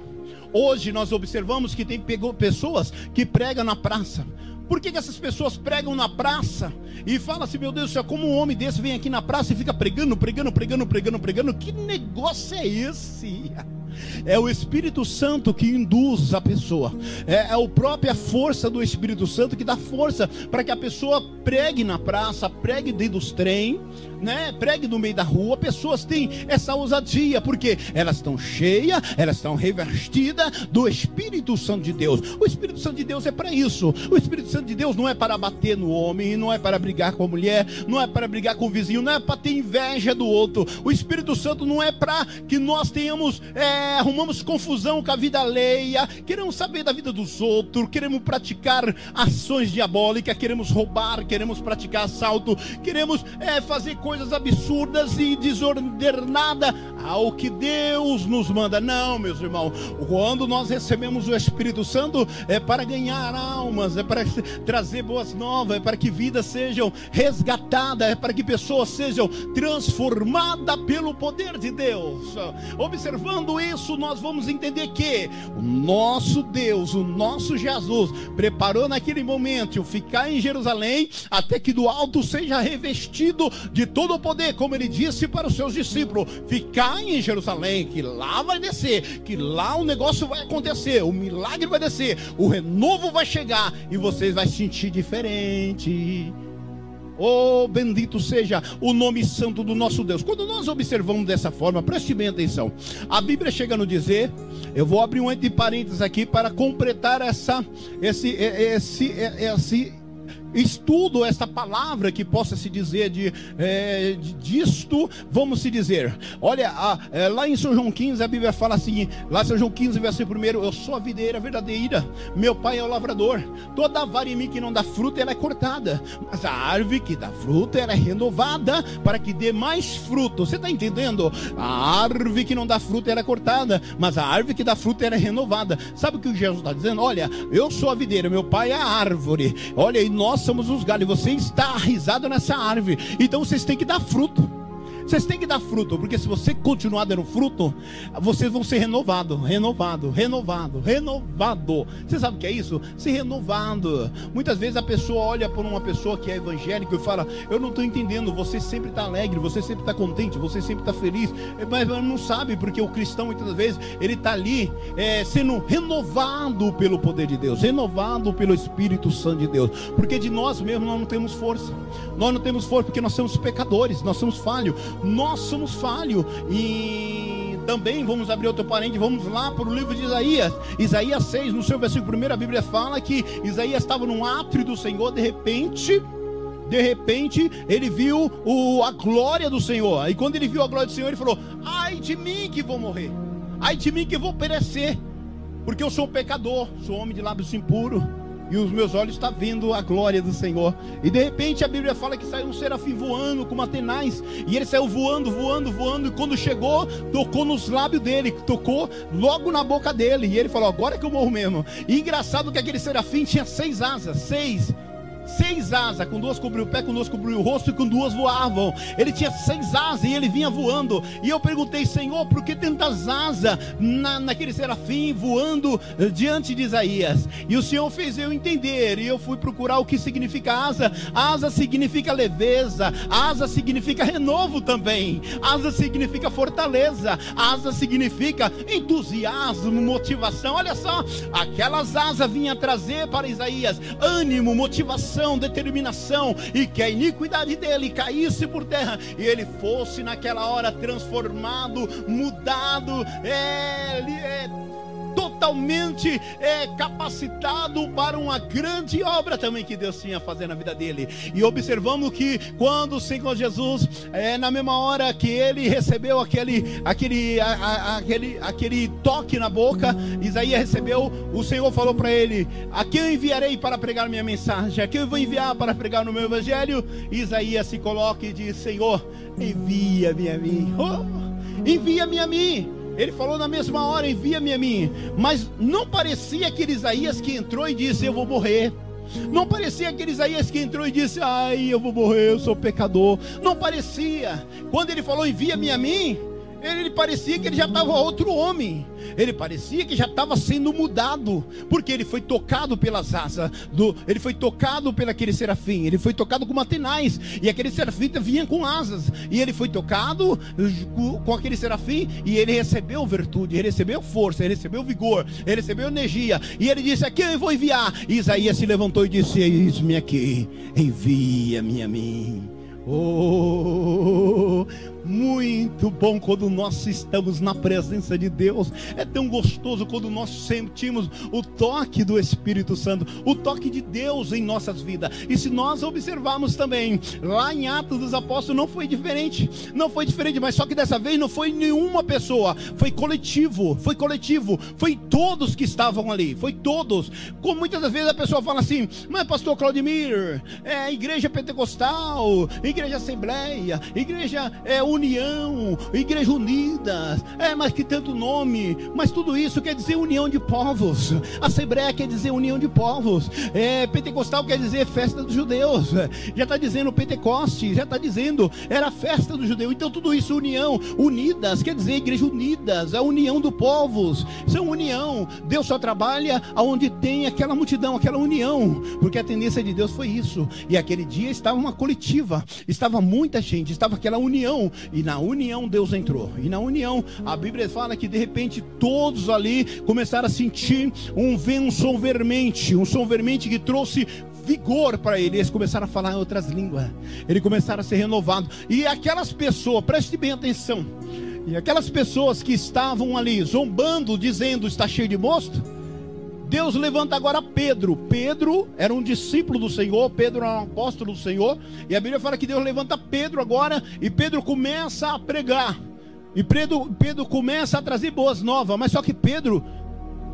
D: Hoje nós observamos que tem pessoas que pregam na praça. Por que, que essas pessoas pregam na praça e falam assim, meu Deus do céu, como um homem desse vem aqui na praça e fica pregando, pregando, pregando, pregando, pregando? Que negócio é esse? É o Espírito Santo que induz a pessoa. É, é a própria força do Espírito Santo que dá força para que a pessoa pregue na praça, pregue dentro dos trem, né? Pregue no meio da rua. Pessoas têm essa ousadia porque elas estão cheias, elas estão revestidas do Espírito Santo de Deus. O Espírito Santo de Deus é para isso. O Espírito Santo de Deus não é para bater no homem, não é para brigar com a mulher, não é para brigar com o vizinho, não é para ter inveja do outro. O Espírito Santo não é para que nós tenhamos é, arrumamos confusão com a vida alheia, queremos saber da vida dos outros, queremos praticar ações diabólicas, queremos roubar, queremos praticar assalto, queremos é, fazer coisas absurdas e desordenadas ao que Deus nos manda. Não, meus irmãos, quando nós recebemos o Espírito Santo, é para ganhar almas, é para trazer boas novas, é para que vidas sejam resgatadas, é para que pessoas sejam transformadas pelo poder de Deus. Observando isso, isso nós vamos entender que o nosso Deus, o nosso Jesus, preparou naquele momento ficar em Jerusalém até que do alto seja revestido de todo o poder, como ele disse para os seus discípulos: ficar em Jerusalém, que lá vai descer, que lá o negócio vai acontecer, o milagre vai descer, o renovo vai chegar e vocês vão sentir diferente. Oh, bendito seja o nome santo do nosso Deus. Quando nós observamos dessa forma, preste bem atenção. A Bíblia chega a nos dizer, eu vou abrir um entre parênteses aqui para completar essa esse esse esse estudo esta palavra que possa se dizer de, é, de disto, vamos se dizer. Olha, a, é, lá em São João 15 a Bíblia fala assim, lá em São João 15, versículo 1, eu sou a videira verdadeira, meu pai é o lavrador. Toda vara em mim que não dá fruto, ela é cortada, mas a árvore que dá fruto, ela é renovada para que dê mais fruto. Você está entendendo? A árvore que não dá fruto, ela é cortada, mas a árvore que dá fruto, ela é renovada. Sabe o que Jesus está dizendo? Olha, eu sou a videira, meu pai é a árvore. Olha, e nós somos os galhos, você está arrisado nessa árvore, então vocês têm que dar fruto. Vocês têm que dar fruto, porque se você continuar dando fruto, vocês vão ser renovado, renovado, renovado, renovado. Você sabe o que é isso? Ser renovado. Muitas vezes a pessoa olha por uma pessoa que é evangélica e fala: Eu não estou entendendo. Você sempre está alegre, você sempre está contente, você sempre está feliz, mas não sabe porque o cristão muitas vezes ele está ali é, sendo renovado pelo poder de Deus, renovado pelo Espírito Santo de Deus, porque de nós mesmos nós não temos força. Nós não temos força porque nós somos pecadores, nós somos falhos nós somos falhos. E também vamos abrir outro parente, vamos lá para o livro de Isaías. Isaías 6, no seu versículo 1, a Bíblia fala que Isaías estava num átrio do Senhor, de repente de repente ele viu o, a glória do Senhor. E quando ele viu a glória do Senhor, ele falou: Ai de mim que vou morrer, ai de mim que vou perecer, porque eu sou pecador, sou homem de lábios impuros e os meus olhos estão tá vendo a glória do Senhor. E de repente a Bíblia fala que saiu um serafim voando com matenais, e ele saiu voando, voando, voando, e quando chegou, tocou nos lábios dele, tocou logo na boca dele, e ele falou: Agora que eu morro mesmo. E engraçado que aquele serafim tinha seis asas, seis seis asas, com duas cobriu o pé, com duas cobriu o rosto e com duas voavam. Ele tinha seis asas e ele vinha voando. E eu perguntei, Senhor, por que tantas asas na, naquele serafim voando eh, diante de Isaías? E o Senhor fez eu entender. E eu fui procurar o que significa asa. Asa significa leveza, asa significa renovo também, asa significa fortaleza, asa significa entusiasmo, motivação. Olha só, aquelas asas vinham trazer para Isaías ânimo, motivação determinação, e que a iniquidade dele caísse por terra, e ele fosse naquela hora transformado, mudado, é, é totalmente é, capacitado para uma grande obra também que Deus tinha a fazer na vida dele. E observamos que quando o Senhor Jesus, é, na mesma hora que ele recebeu aquele, aquele, a, a, aquele, aquele toque na boca, Isaías recebeu, o Senhor falou para ele: A quem eu enviarei para pregar minha mensagem? A quem eu vou enviar para pregar no meu evangelho? Isaías se coloca e diz: Senhor, envia-me a mim. Oh, envia-me a mim. Ele falou na mesma hora: envia-me a mim. Mas não parecia aquele Isaías que entrou e disse: Eu vou morrer. Não parecia aquele Isaías que entrou e disse: Ai, eu vou morrer, eu sou pecador. Não parecia. Quando ele falou: Envia-me a mim, ele parecia que ele já estava outro homem. Ele parecia que já estava sendo mudado, porque ele foi tocado pelas asas do, ele foi tocado pelo aquele serafim, ele foi tocado com matenais, e aquele serafim vinha com asas, e ele foi tocado com aquele serafim, e ele recebeu virtude, ele recebeu força, ele recebeu vigor, ele recebeu energia, e ele disse: Aqui eu vou enviar. E Isaías se levantou e disse: Eis-me aqui, envia-me a mim. Oh, muito bom quando nós estamos na presença de Deus. É tão gostoso quando nós sentimos o toque do Espírito Santo, o toque de Deus em nossas vidas. E se nós observarmos também, lá em Atos dos Apóstolos não foi diferente. Não foi diferente, mas só que dessa vez não foi nenhuma pessoa, foi coletivo, foi coletivo, foi todos que estavam ali, foi todos. Como muitas vezes a pessoa fala assim: "Mas pastor Claudemir, é igreja pentecostal, igreja assembleia, igreja é união, igreja unidas, é, mas que tanto nome, mas tudo isso quer dizer união de povos, Assembleia quer dizer união de povos, é, Pentecostal quer dizer festa dos judeus, já está dizendo Pentecoste, já está dizendo era festa do judeu, então tudo isso união, unidas, quer dizer igreja unidas, a união do povos, são união, Deus só trabalha aonde tem aquela multidão, aquela união, porque a tendência de Deus foi isso, e aquele dia estava uma coletiva, estava muita gente, estava aquela união, e na união Deus entrou. E na união, a Bíblia fala que de repente todos ali começaram a sentir um, um som vermente, um som vermente que trouxe vigor para ele. Eles começaram a falar em outras línguas. Eles começaram a ser renovados. E aquelas pessoas, preste bem atenção. E aquelas pessoas que estavam ali zombando, dizendo está cheio de mosto Deus levanta agora Pedro. Pedro era um discípulo do Senhor, Pedro era um apóstolo do Senhor, e a Bíblia fala que Deus levanta Pedro agora, e Pedro começa a pregar. E Pedro, Pedro começa a trazer boas novas, mas só que Pedro,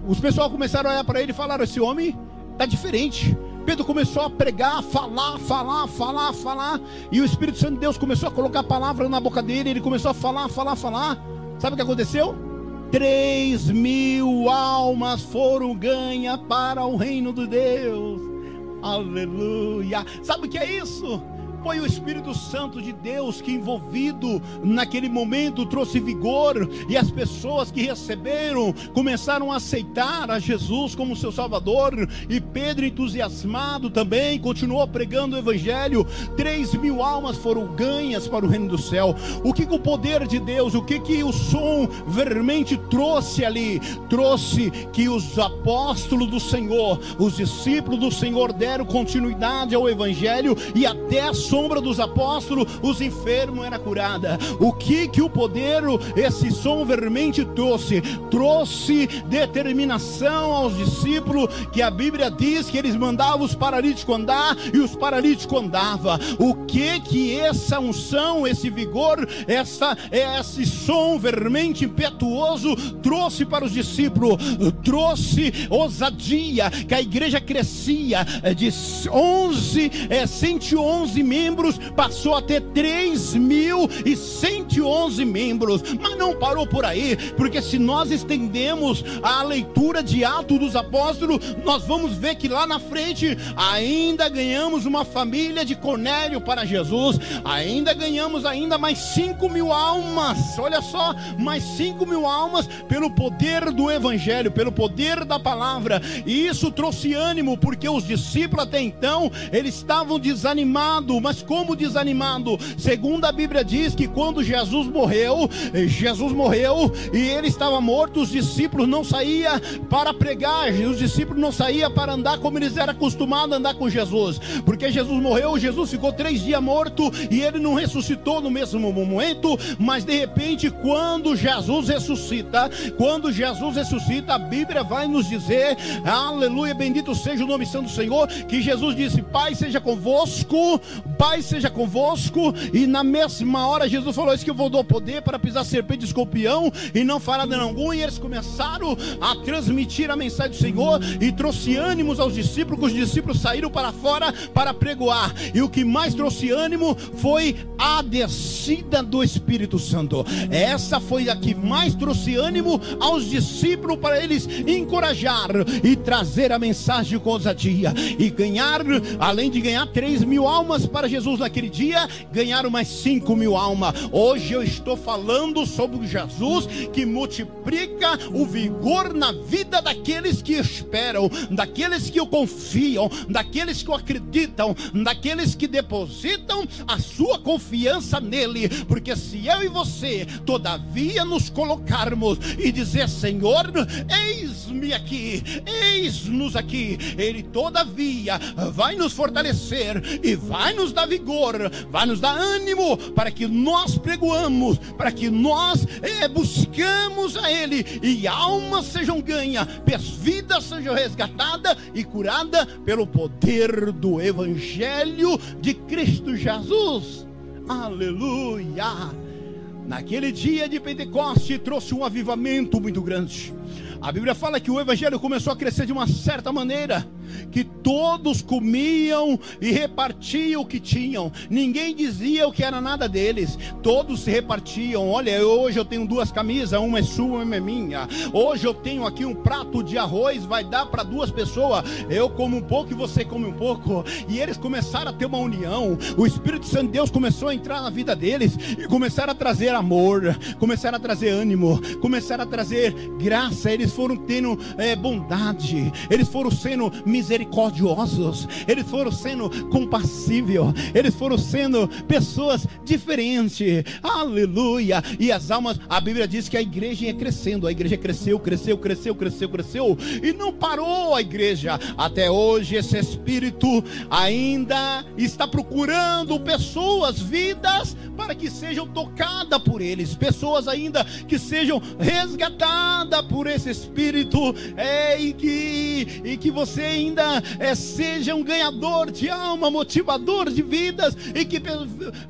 D: os pessoal começaram a olhar para ele e falaram: esse homem está diferente. Pedro começou a pregar, falar, falar, falar, falar, e o Espírito Santo de Deus começou a colocar a palavra na boca dele, ele começou a falar, falar, falar. Sabe o que aconteceu? Três mil almas foram ganhas para o reino de Deus. Aleluia. Sabe o que é isso? Foi o Espírito Santo de Deus que, envolvido naquele momento, trouxe vigor e as pessoas que receberam começaram a aceitar a Jesus como seu Salvador. E Pedro, entusiasmado também, continuou pregando o Evangelho. Três mil almas foram ganhas para o reino do céu. O que, que o poder de Deus, o que, que o som vermente trouxe ali? Trouxe que os apóstolos do Senhor, os discípulos do Senhor deram continuidade ao Evangelho e até sombra dos apóstolos, os enfermos eram curados. O que que o poder, esse som vermente trouxe? Trouxe determinação aos discípulos, que a Bíblia diz que eles mandavam os paralíticos andar e os paralíticos andavam. O que que essa unção, esse vigor, essa, esse som vermente impetuoso trouxe para os discípulos? Trouxe ousadia, que a igreja crescia de 11, é, 111 membros, passou a ter 3.111 membros, mas não parou por aí, porque se nós estendemos a leitura de Atos dos Apóstolos, nós vamos ver que lá na frente ainda ganhamos uma família de Cornélio para Jesus, ainda ganhamos ainda mais 5 mil almas, olha só, mais 5 mil almas pelo poder do Evangelho, pelo poder da palavra, e isso trouxe ânimo, porque os discípulos até então, eles estavam desanimados, mas como desanimado? Segundo a Bíblia diz que quando Jesus morreu, Jesus morreu e ele estava morto, os discípulos não saíam para pregar, os discípulos não saíam para andar como eles eram acostumados a andar com Jesus, porque Jesus morreu, Jesus ficou três dias morto e ele não ressuscitou no mesmo momento, mas de repente, quando Jesus ressuscita, quando Jesus ressuscita, a Bíblia vai nos dizer, aleluia, bendito seja o nome santo do Senhor, que Jesus disse: Pai seja convosco, Pai seja convosco, e na mesma hora Jesus falou: Isso que eu vou dar poder para pisar serpente e escorpião, e não fará dano algum. E eles começaram a transmitir a mensagem do Senhor e trouxe ânimos aos discípulos. Os discípulos saíram para fora para pregoar, e o que mais trouxe ânimo foi a descida do Espírito Santo. Essa foi a que mais trouxe ânimo aos discípulos para eles encorajar e trazer a mensagem com ousadia e ganhar, além de ganhar 3 mil almas para Jesus naquele dia, ganharam mais 5 mil almas. Hoje eu estou falando sobre Jesus que multiplica o vigor na vida daqueles que esperam, daqueles que o confiam, daqueles que o acreditam, daqueles que depositam a sua confiança nele. Porque se eu e você, todavia, nos colocarmos e dizer: Senhor, eis-me aqui, eis-nos aqui, Ele todavia vai nos fortalecer e vai nos dar vigor, vai nos dar ânimo para que nós pregoamos, para que nós é, buscamos a Ele e almas sejam ganhas, vidas sejam resgatadas e curadas pelo poder do Evangelho de Cristo Jesus. Aleluia! Naquele dia de Pentecoste trouxe um avivamento muito grande. A Bíblia fala que o evangelho começou a crescer de uma certa maneira, que todos comiam e repartiam o que tinham. Ninguém dizia o que era nada deles. Todos se repartiam. Olha, hoje eu tenho duas camisas, uma é sua, uma é minha. Hoje eu tenho aqui um prato de arroz, vai dar para duas pessoas. Eu como um pouco e você come um pouco. E eles começaram a ter uma união. O Espírito Santo de Deus começou a entrar na vida deles e começaram a trazer amor, começaram a trazer ânimo, começaram a trazer graça. Eles foram tendo é, bondade, eles foram sendo misericordiosos, eles foram sendo compassíveis, eles foram sendo pessoas diferentes. Aleluia! E as almas, a Bíblia diz que a igreja ia crescendo, a igreja cresceu, cresceu, cresceu, cresceu, cresceu, e não parou a igreja. Até hoje, esse Espírito ainda está procurando pessoas, vidas, para que sejam tocadas por eles, pessoas ainda que sejam resgatadas por esse Espírito, é, e, que, e que você ainda é, seja um ganhador de alma, motivador de vidas, e que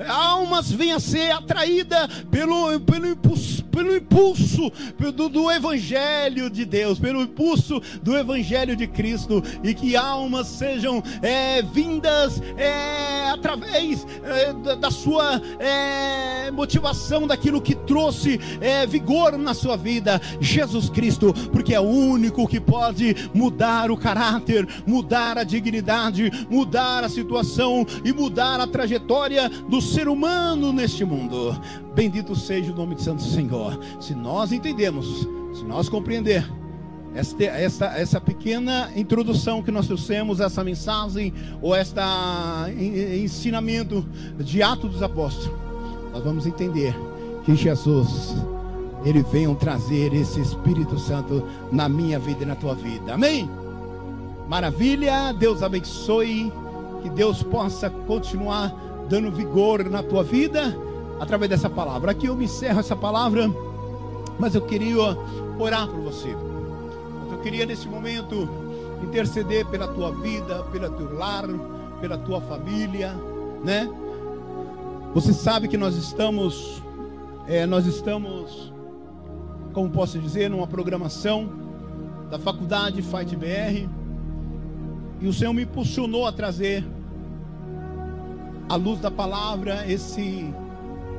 D: almas venham a ser atraídas pelo, pelo impulso, pelo impulso do, do Evangelho de Deus, pelo impulso do Evangelho de Cristo, e que almas sejam é, vindas é, através é, da, sua motivação, daquilo que trouxe vigor na sua vida. Jesus Cristo porque é o único que pode mudar o caráter, mudar a dignidade, mudar a situação e mudar a trajetória do ser humano neste mundo. Bendito seja o nome de Santo Senhor. Se nós entendemos, se nós compreender esta, esta, essa pequena introdução que nós trouxemos, essa mensagem, ou este ensinamento de Atos dos Apóstolos, nós vamos entender que Jesus, Ele veio trazer esse Espírito Santo na minha vida e na tua vida. Amém? Maravilha, Deus abençoe, que Deus possa continuar dando vigor na tua vida através dessa palavra. Aqui eu me encerro essa palavra, mas eu queria orar por você queria nesse momento interceder pela tua vida, pelo teu lar, pela tua família, né? Você sabe que nós estamos, é, nós estamos, como posso dizer, numa programação da faculdade Fight BR, e o Senhor me impulsionou a trazer à luz da palavra esse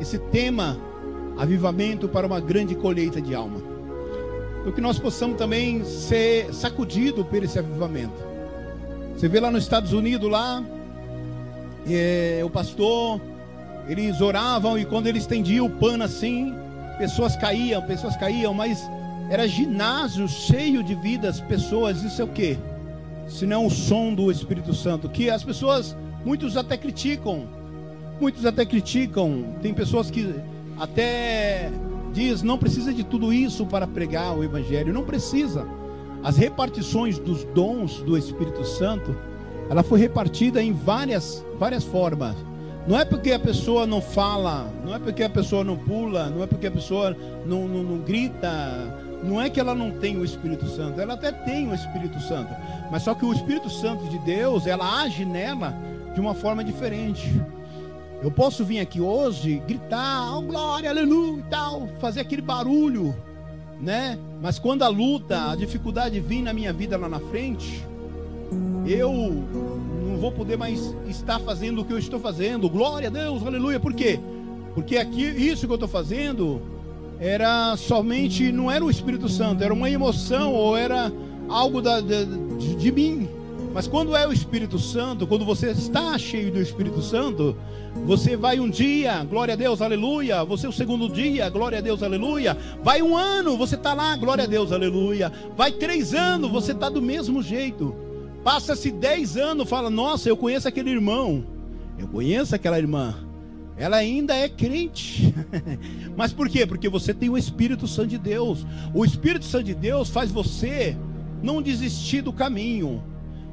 D: esse tema avivamento para uma grande colheita de alma para que nós possamos também ser sacudido por esse avivamento. Você vê lá nos Estados Unidos, lá, é, o pastor, eles oravam e quando eles estendiam o pano assim, pessoas caíam, pessoas caíam, mas era ginásio cheio de vidas, pessoas, isso é o que? Se não o som do Espírito Santo, que as pessoas, muitos até criticam, muitos até criticam, tem pessoas que até diz: não precisa de tudo isso para pregar o Evangelho, não precisa. As repartições dos dons do Espírito Santo, ela foi repartida em várias, várias formas. Não é porque a pessoa não fala, não é porque a pessoa não pula, não é porque a pessoa não, não, não grita, não é que ela não tem o Espírito Santo, ela até tem o Espírito Santo, mas só que o Espírito Santo de Deus, ela age nela de uma forma diferente. Eu posso vir aqui hoje, gritar, oh, glória, aleluia e tal, fazer aquele barulho, né? Mas quando a luta, a dificuldade vir na minha vida lá na frente, eu não vou poder mais estar fazendo o que eu estou fazendo. Glória a Deus, aleluia. Por quê? Porque aqui, isso que eu estou fazendo era somente, não era o Espírito Santo, era uma emoção ou era algo da, de, de mim. Mas quando é o Espírito Santo, quando você está cheio do Espírito Santo, você vai um dia, glória a Deus, aleluia. Você o segundo dia, glória a Deus, aleluia. Vai um ano, você está lá, glória a Deus, aleluia. Vai três anos, você está do mesmo jeito. Passa-se dez anos, fala, nossa, eu conheço aquele irmão. Eu conheço aquela irmã. Ela ainda é crente. Mas por quê? Porque você tem o Espírito Santo de Deus. O Espírito Santo de Deus faz você não desistir do caminho.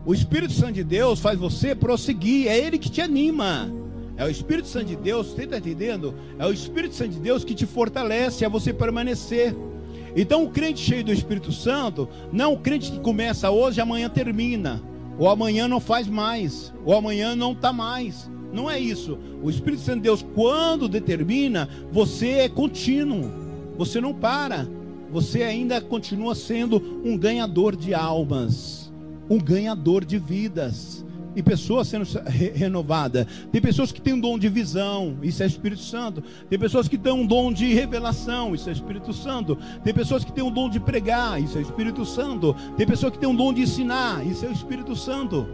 D: O Espírito Santo de Deus faz você prosseguir. É Ele que te anima. É o Espírito Santo de Deus, você está entendendo? É o Espírito Santo de Deus que te fortalece a você permanecer. Então, o crente cheio do Espírito Santo, não o crente que começa hoje, amanhã termina, ou amanhã não faz mais, ou amanhã não está mais. Não é isso. O Espírito Santo de Deus, quando determina, você é contínuo, você não para, você ainda continua sendo um ganhador de almas, um ganhador de vidas e pessoas sendo re renovadas. Tem pessoas que têm um dom de visão, isso é Espírito Santo. Tem pessoas que têm um dom de revelação, isso é Espírito Santo. Tem pessoas que têm um dom de pregar, isso é Espírito Santo. Tem pessoas que têm um dom de ensinar, isso é o Espírito Santo.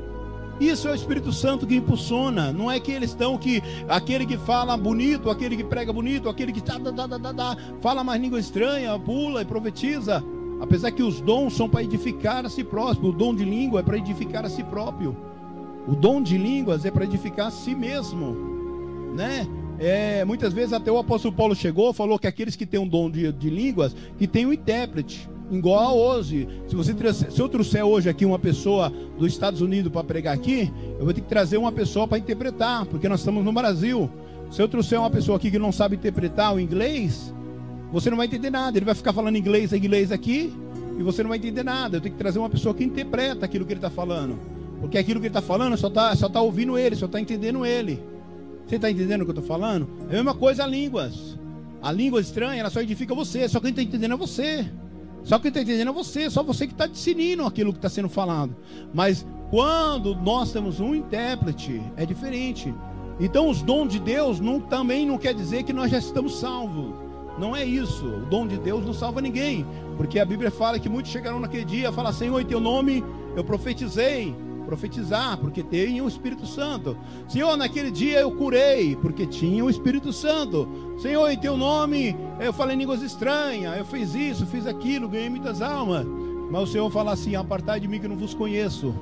D: Isso é o Espírito Santo que impulsiona. Não é que eles estão que aquele que fala bonito, aquele que prega bonito, aquele que tá, tá, tá, tá, fala mais língua estranha, pula e profetiza. Apesar que os dons são para edificar a si próprio, o dom de língua é para edificar a si próprio. O dom de línguas é para edificar a si mesmo, né? É, muitas vezes até o apóstolo Paulo chegou, falou que aqueles que têm um dom de, de línguas, que tem um intérprete, igual hoje. Se você se eu trouxer hoje aqui uma pessoa dos Estados Unidos para pregar aqui, eu vou ter que trazer uma pessoa para interpretar, porque nós estamos no Brasil. Se eu trouxer uma pessoa aqui que não sabe interpretar o inglês, você não vai entender nada. Ele vai ficar falando inglês, inglês aqui, e você não vai entender nada. Eu tenho que trazer uma pessoa que interpreta aquilo que ele está falando. Porque aquilo que ele está falando só está só tá ouvindo ele, só está entendendo ele. Você está entendendo o que eu estou falando? É a mesma coisa a línguas. A língua estranha, ela só edifica você, só quem está entendendo é você. Só quem está entendendo é você, só você que está discernindo aquilo que está sendo falado. Mas quando nós temos um intérprete, é diferente. Então os dons de Deus não, também não quer dizer que nós já estamos salvos. Não é isso. O dom de Deus não salva ninguém. Porque a Bíblia fala que muitos chegarão naquele dia e falar, Senhor, em teu nome eu profetizei. Profetizar, porque tem o Espírito Santo. Senhor, naquele dia eu curei, porque tinha o Espírito Santo. Senhor, em teu nome eu falei línguas estranhas, eu fiz isso, fiz aquilo, ganhei muitas almas. Mas o Senhor fala assim: apartai de mim que eu não vos conheço.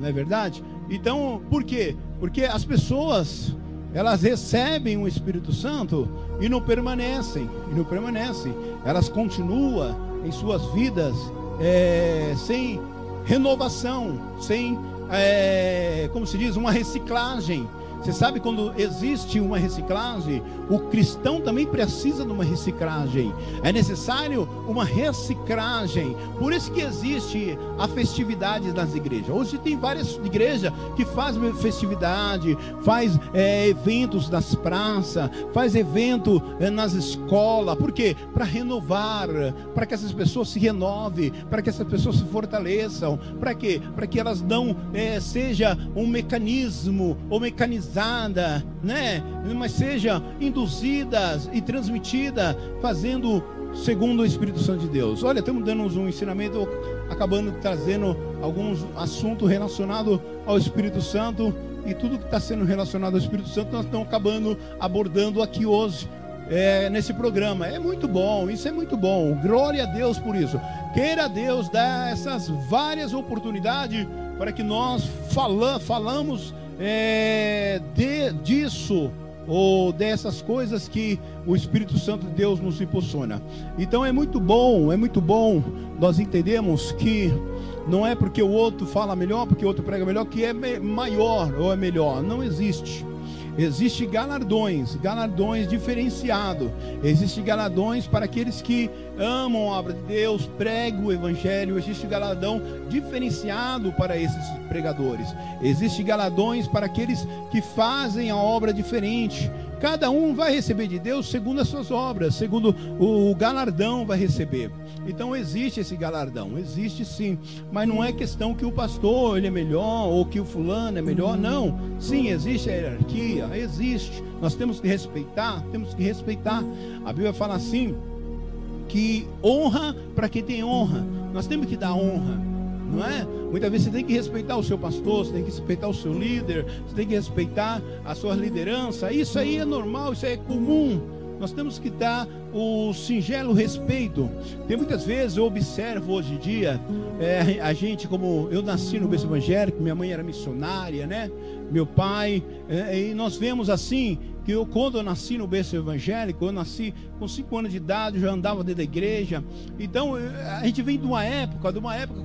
D: Não é verdade? Então, por quê? Porque as pessoas elas recebem o Espírito Santo e não permanecem, e não permanecem. Elas continuam em suas vidas é, sem renovação, sem, é, como se diz, uma reciclagem você sabe quando existe uma reciclagem, o cristão também precisa de uma reciclagem. É necessário uma reciclagem. Por isso que existe a festividade das igrejas. Hoje tem várias igrejas que fazem festividade, faz é, eventos nas praças, faz evento é, nas escolas. Por quê? Para renovar, para que essas pessoas se renovem, para que essas pessoas se fortaleçam. Para quê? Para que elas não é, seja um mecanismo ou né? Mas seja induzidas e transmitida fazendo segundo o Espírito Santo de Deus. Olha, estamos dando um ensinamento, acabando trazendo alguns assuntos relacionados ao Espírito Santo e tudo que está sendo relacionado ao Espírito Santo nós estamos acabando abordando aqui hoje. É, nesse programa. É muito bom, isso é muito bom. Glória a Deus por isso. Queira Deus dar essas várias oportunidades para que nós fala, falamos é, de, disso ou dessas coisas que o Espírito Santo de Deus nos impulsiona. Então é muito bom, é muito bom nós entendemos que não é porque o outro fala melhor, porque o outro prega melhor, que é maior ou é melhor. Não existe. Existem galardões, galardões diferenciados. Existem galardões para aqueles que amam a obra de Deus, pregam o evangelho. Existe galardão diferenciado para esses pregadores. Existem galardões para aqueles que fazem a obra diferente. Cada um vai receber de Deus segundo as suas obras, segundo o galardão vai receber. Então existe esse galardão, existe sim, mas não é questão que o pastor ele é melhor ou que o fulano é melhor, não. Sim, existe a hierarquia, existe. Nós temos que respeitar, temos que respeitar. A Bíblia fala assim que honra para quem tem honra. Nós temos que dar honra não é? Muitas vezes você tem que respeitar o seu pastor, você tem que respeitar o seu líder, você tem que respeitar a sua liderança. Isso aí é normal, isso aí é comum. Nós temos que dar o singelo respeito. Tem muitas vezes eu observo hoje em dia é, a gente como eu nasci no berço evangélico, minha mãe era missionária, né? Meu pai é, e nós vemos assim que eu, quando eu nasci no berço evangélico, eu nasci com 5 anos de idade, já andava dentro da igreja. Então, a gente vem de uma época, de uma época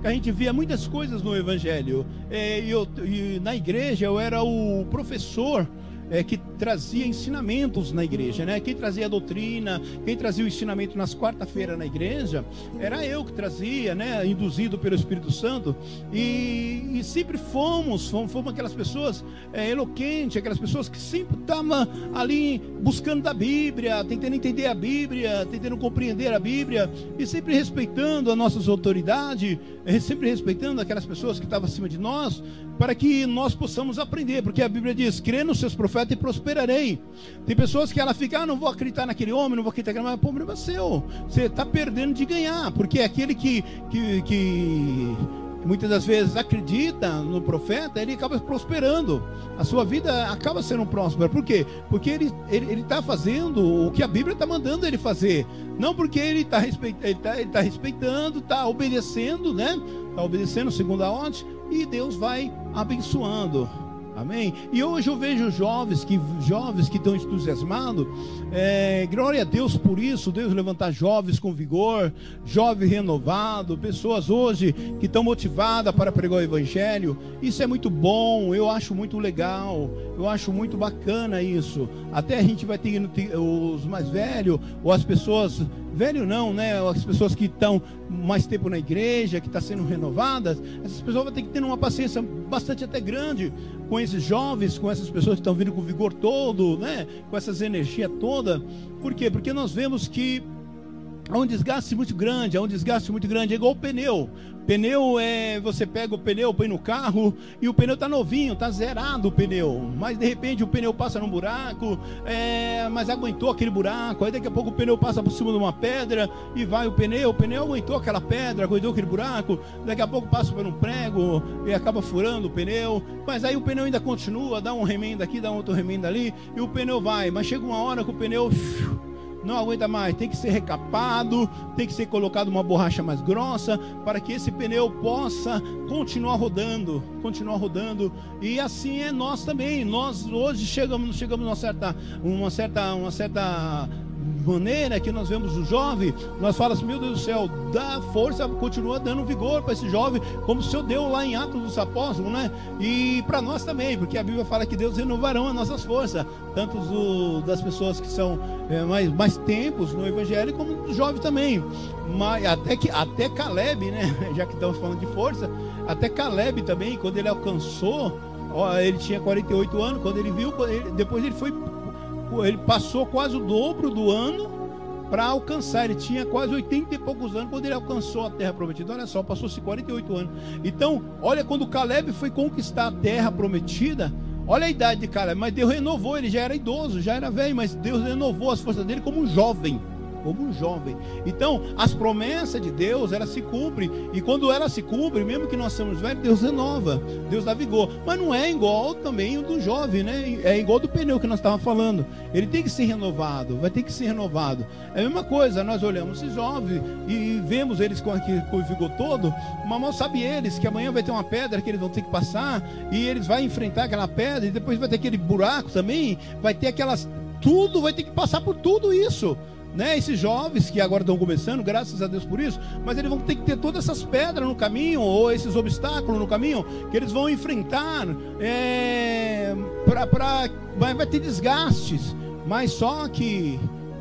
D: que a gente via muitas coisas no evangelho. É, e, eu, e na igreja eu era o professor é, que trazia ensinamentos na igreja, né? Quem trazia a doutrina, quem trazia o ensinamento nas quarta-feiras na igreja, era eu que trazia, né? Induzido pelo Espírito Santo. E, e sempre fomos, fomos, fomos aquelas pessoas é, eloquentes, aquelas pessoas que sempre estavam ali buscando da Bíblia, tentando entender a Bíblia, tentando compreender a Bíblia e sempre respeitando as nossas autoridades, é, sempre respeitando aquelas pessoas que estavam acima de nós, para que nós possamos aprender, porque a Bíblia diz: crê nos seus profetas e prosperarei. Tem pessoas que ela fica, ah, não vou acreditar naquele homem, não vou acreditar naquele homem, mas o problema é seu. Você está perdendo de ganhar, porque é aquele que, que, que muitas das vezes acredita no profeta, ele acaba prosperando. A sua vida acaba sendo próspera. Por quê? Porque ele está ele, ele tá fazendo o que a Bíblia está mandando ele fazer. Não porque ele está respeitando, ele tá, ele tá respeitando, está obedecendo, né? Está obedecendo segundo a ordem, e Deus vai abençoando. Amém? E hoje eu vejo jovens que jovens que estão entusiasmados. É, glória a Deus por isso. Deus levantar jovens com vigor, jovem renovado, pessoas hoje que estão motivadas para pregar o Evangelho. Isso é muito bom. Eu acho muito legal. Eu acho muito bacana isso. Até a gente vai ter os mais velhos ou as pessoas velho não, né? As pessoas que estão mais tempo na igreja, que estão tá sendo renovadas, essas pessoas vão ter que ter uma paciência bastante até grande com esses jovens, com essas pessoas que estão vindo com vigor todo, né? Com essas energias toda. Por quê? Porque nós vemos que há um desgaste muito grande, há um desgaste muito grande, é igual o pneu. Pneu é. Você pega o pneu, põe no carro e o pneu tá novinho, tá zerado o pneu. Mas de repente o pneu passa num buraco, é, mas aguentou aquele buraco. Aí daqui a pouco o pneu passa por cima de uma pedra e vai o pneu. O pneu aguentou aquela pedra, aguentou aquele buraco. Daqui a pouco passa por um prego e acaba furando o pneu. Mas aí o pneu ainda continua, dá um remendo aqui, dá outro remendo ali e o pneu vai. Mas chega uma hora que o pneu não aguenta mais, tem que ser recapado, tem que ser colocado uma borracha mais grossa para que esse pneu possa continuar rodando, continuar rodando. E assim é nós também. Nós hoje chegamos, chegamos uma certa, uma certa, uma certa maneira que nós vemos o jovem, nós falamos assim, meu Deus do céu, dá força, continua dando vigor para esse jovem, como o Senhor deu lá em Atos dos Apóstolos, né? E para nós também, porque a Bíblia fala que Deus renovarão as nossas forças, tanto do, das pessoas que são é, mais, mais tempos no Evangelho, como do jovem também. Mas até que até Caleb, né? Já que estamos falando de força, até Caleb também, quando ele alcançou, ó, ele tinha 48 anos, quando ele viu, ele, depois ele foi ele passou quase o dobro do ano para alcançar. Ele tinha quase 80 e poucos anos quando ele alcançou a terra prometida. Olha só, passou-se 48 anos. Então, olha quando Caleb foi conquistar a terra prometida. Olha a idade de Caleb, mas Deus renovou, ele já era idoso, já era velho, mas Deus renovou as forças dele como um jovem como um jovem. Então, as promessas de Deus, elas se cumprem. E quando elas se cumprem, mesmo que nós somos velhos, Deus renova, Deus dá vigor. Mas não é igual também o do jovem, né? É igual do pneu que nós estávamos falando. Ele tem que ser renovado, vai ter que ser renovado. É a mesma coisa, nós olhamos esses jovens e vemos eles com, aqui, com o vigor todo, mas mal sabe eles que amanhã vai ter uma pedra que eles vão ter que passar e eles vão enfrentar aquela pedra e depois vai ter aquele buraco também, vai ter aquelas tudo, vai ter que passar por tudo isso né? Esses jovens que agora estão começando, graças a Deus por isso, mas eles vão ter que ter todas essas pedras no caminho, ou esses obstáculos no caminho, que eles vão enfrentar, é, pra, pra, vai, vai ter desgastes, mas só que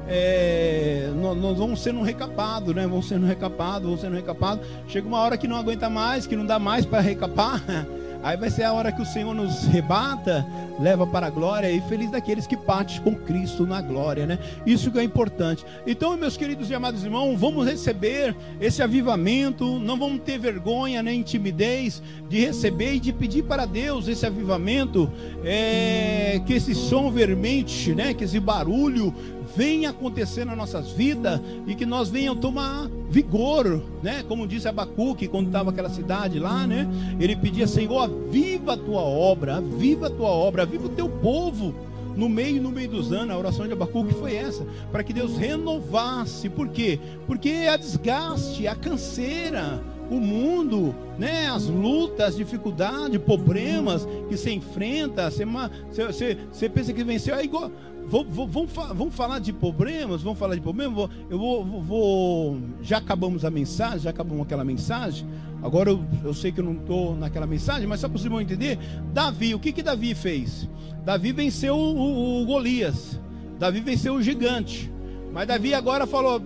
D: é, nós, vamos sendo recapados, né? Vamos sendo recapados, vamos sendo recapados. Chega uma hora que não aguenta mais, que não dá mais para recapar. Aí vai ser a hora que o Senhor nos rebata, leva para a glória e feliz daqueles que partem com Cristo na glória, né? Isso que é importante. Então, meus queridos e amados irmãos, vamos receber esse avivamento, não vamos ter vergonha nem timidez de receber e de pedir para Deus esse avivamento, é, que esse som vermente, né? Que esse barulho venha acontecer nas nossas vidas e que nós venhamos tomar vigor, né? Como disse Abacuque quando estava aquela cidade lá, né? Ele pedia, Senhor, aviva a tua obra, aviva a tua obra, aviva o teu povo no meio no meio dos anos, a oração de Abacuque foi essa, para que Deus renovasse. Por quê? Porque a desgaste, a canseira, o mundo, né, as lutas, as dificuldades, problemas que você enfrenta, você, você, você pensa que venceu, é igual, Vamos, vamos, falar de problemas? Vamos falar de problemas? Eu vou, vou, Já acabamos a mensagem, já acabamos aquela mensagem. Agora eu, eu sei que eu não estou naquela mensagem, mas só para vocês entender. Davi, o que que Davi fez? Davi venceu o, o, o Golias. Davi venceu o gigante. Mas Davi agora falou,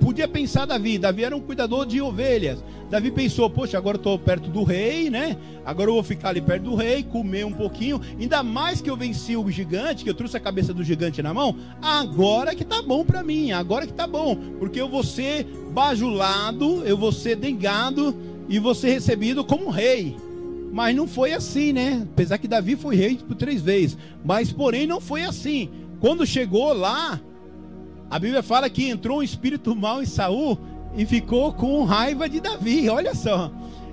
D: podia pensar Davi, Davi era um cuidador de ovelhas. Davi pensou, poxa, agora estou perto do rei, né? Agora eu vou ficar ali perto do rei, comer um pouquinho. Ainda mais que eu venci o gigante, que eu trouxe a cabeça do gigante na mão. Agora que tá bom para mim, agora que tá bom. Porque eu vou ser bajulado, eu vou ser dengado e vou ser recebido como rei. Mas não foi assim, né? Apesar que Davi foi rei por três vezes. Mas porém não foi assim. Quando chegou lá, a Bíblia fala que entrou um espírito mau em Saul e ficou com raiva de Davi. Olha só.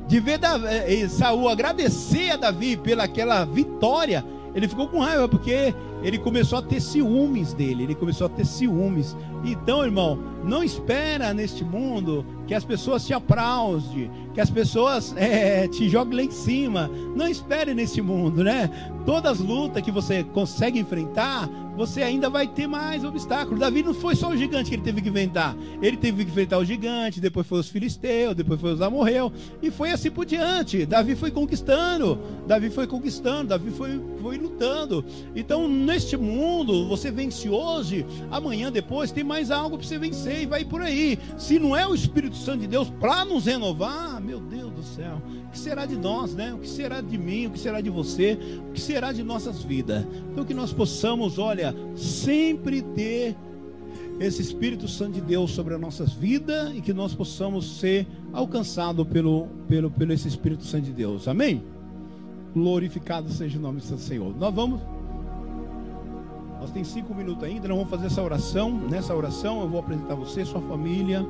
D: De ver Davi, eh, eh, Saul agradecer a Davi pela aquela vitória, ele ficou com raiva porque ele começou a ter ciúmes dele, ele começou a ter ciúmes. Então, irmão, não espera neste mundo que as pessoas te aplaudem, que as pessoas é, te joguem lá em cima. Não espere nesse mundo, né? Todas as lutas que você consegue enfrentar, você ainda vai ter mais obstáculos. Davi não foi só o gigante que ele teve que enfrentar. Ele teve que enfrentar o gigante, depois foi os filisteus, depois foi os amorreus, e foi assim por diante. Davi foi conquistando, Davi foi conquistando, Davi foi, foi lutando. Então, neste mundo, você vence hoje, amanhã, depois, tem mais algo para você vencer e vai por aí. Se não é o Espírito Santo de Deus para nos renovar, meu Deus do céu, o que será de nós, né? O que será de mim, o que será de você, o que será de nossas vidas? Então, que nós possamos, olha, sempre ter esse Espírito Santo de Deus sobre as nossas vidas e que nós possamos ser alcançados pelo, pelo, pelo esse Espírito Santo de Deus. Amém? Glorificado seja o nome do Senhor. Nós vamos. Nós temos cinco minutos ainda, nós vamos fazer essa oração. Nessa oração eu vou apresentar você, sua família.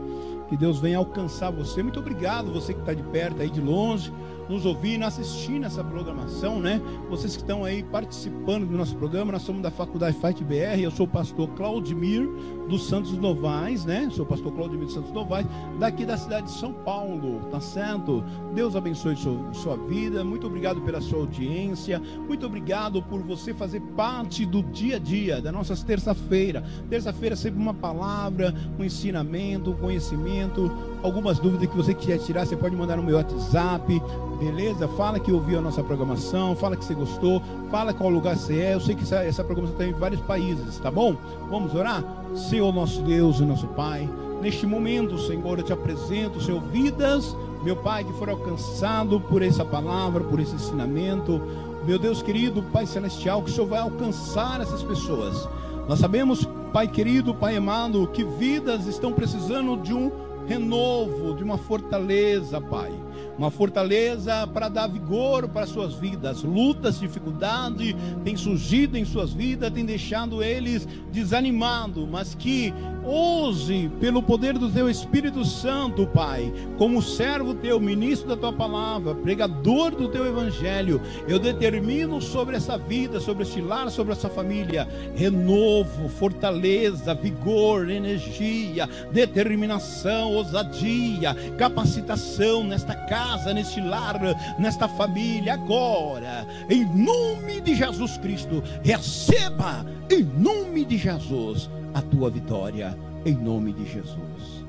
D: Que Deus venha alcançar você. Muito obrigado, você que está de perto, aí de longe nos ouvindo, assistindo essa programação, né? Vocês que estão aí participando do nosso programa, nós somos da Faculdade Fight BR, eu sou o pastor Claudimir dos Santos Novais, né? Sou o pastor Claudimir dos Santos Novais, daqui da cidade de São Paulo, tá certo? Deus abençoe sua, sua vida, muito obrigado pela sua audiência, muito obrigado por você fazer parte do dia a dia, da nossas terça-feira. Terça-feira sempre uma palavra, um ensinamento, um conhecimento, algumas dúvidas que você quiser tirar, você pode mandar no meu WhatsApp, beleza? Fala que ouviu a nossa programação, fala que você gostou, fala qual lugar você é. Eu sei que essa, essa programação tem em vários países, tá bom? Vamos orar? Senhor nosso Deus e nosso Pai, neste momento, Senhor, eu te apresento, Senhor, vidas, meu Pai, que foram alcançado por essa palavra, por esse ensinamento. Meu Deus querido, Pai Celestial, que o Senhor vai alcançar essas pessoas. Nós sabemos, Pai querido, Pai amado, que vidas estão precisando de um renovo, de uma fortaleza, Pai uma fortaleza para dar vigor para suas vidas. Lutas, dificuldade têm surgido em suas vidas, tem deixado eles desanimados, mas que Hoje, pelo poder do teu Espírito Santo, Pai, como servo teu, ministro da tua palavra, pregador do teu evangelho, eu determino sobre essa vida, sobre este lar, sobre essa família, renovo, fortaleza, vigor, energia, determinação, ousadia, capacitação nesta casa, neste lar, nesta família, agora, em nome de Jesus Cristo, receba, em nome de Jesus a tua vitória, em nome de Jesus.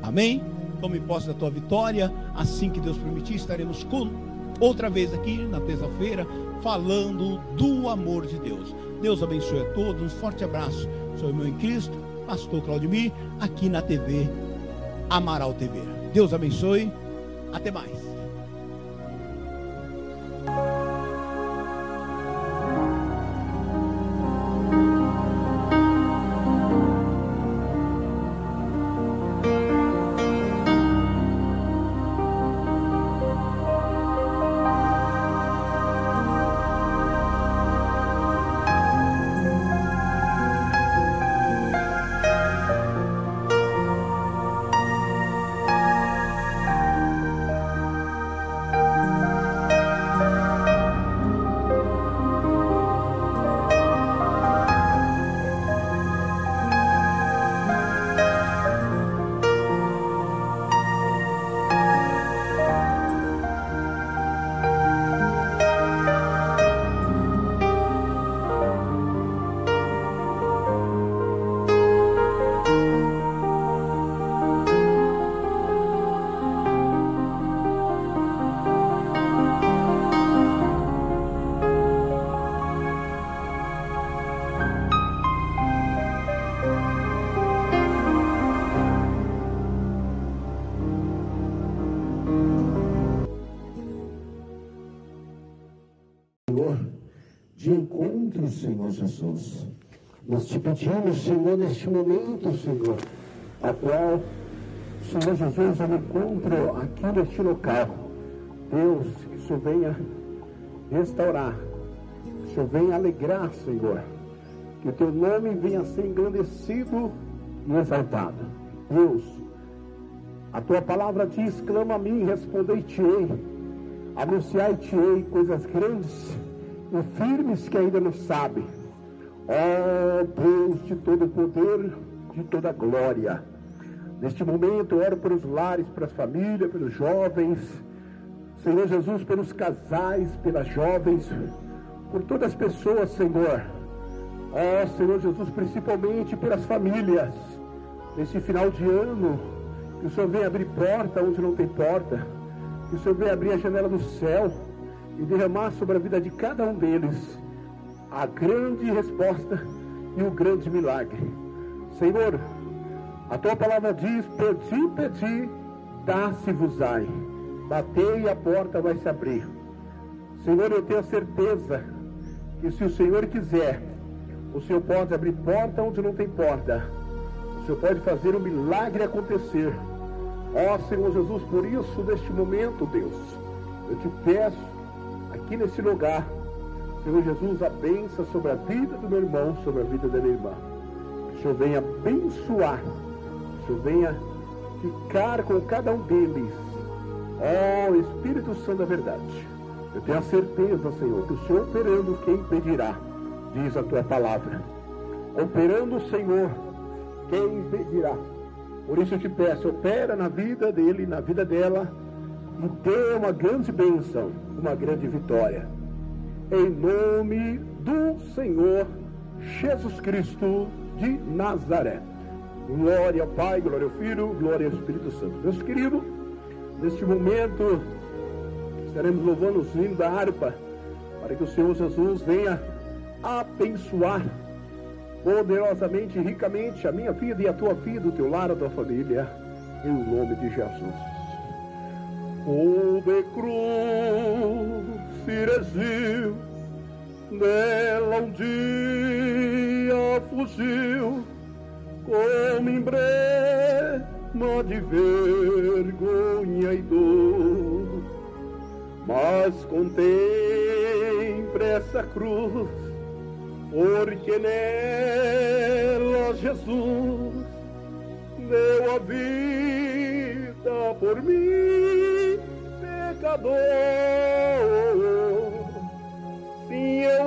D: Amém? Tome posse da tua vitória, assim que Deus permitir, estaremos outra vez aqui na terça-feira, falando do amor de Deus. Deus abençoe a todos, um forte abraço. Sou irmão em Cristo, pastor Claudemir, aqui na TV Amaral TV. Deus abençoe, até mais.
A: Senhor Jesus. Nós te pedimos, Senhor, neste momento, Senhor, a qual, Senhor Jesus, eu encontro aqui neste local. Deus, que o Senhor venha restaurar, que o Senhor venha alegrar, Senhor, que o teu nome venha ser engrandecido e exaltado. Deus, a tua palavra diz: clama a mim, respondei-te-ei, anunciai-te-ei coisas grandes e firmes que ainda não sabem. Ó oh, Deus de todo poder, de toda glória. Neste momento, eu oro pelos lares, pelas famílias, pelos jovens. Senhor Jesus, pelos casais, pelas jovens, por todas as pessoas, Senhor. Ó Senhor Jesus, principalmente pelas famílias. Neste final de ano, que o Senhor venha abrir porta onde não tem porta. Que o Senhor venha abrir a janela do céu e derramar sobre a vida de cada um deles a grande resposta e o grande milagre. Senhor, a tua palavra diz: Pedi, pedi, dá-se-vos-ai. Batei e a porta vai se abrir. Senhor, eu tenho certeza que se o Senhor quiser, o Senhor pode abrir porta onde não tem porta. O
E: Senhor pode fazer o milagre acontecer. Ó Senhor Jesus, por isso, neste momento, Deus, eu te peço, aqui nesse lugar, Senhor Jesus, a benção sobre a vida do meu irmão, sobre a vida da minha irmã. Que o Senhor venha abençoar, que o Senhor venha ficar com cada um deles. Ó Espírito Santo da verdade. Eu tenho a certeza, Senhor, que o Senhor operando, quem impedirá? Diz a tua palavra. Operando Senhor, quem impedirá? Por isso eu te peço, opera na vida dele, na vida dela, e dê uma grande bênção, uma grande vitória. Em nome do Senhor Jesus Cristo de Nazaré. Glória ao Pai, glória ao Filho, glória ao Espírito Santo. Meus queridos, neste momento estaremos louvando os hinos da harpa, para que o Senhor Jesus venha abençoar poderosamente e ricamente a minha vida e a tua vida, o teu lar, a tua família, em nome de Jesus. O de cruz se dela um dia fugiu, como emblema de vergonha e dor. Mas contemple essa cruz porque nela Jesus deu a vida por mim, pecador. Sim, eu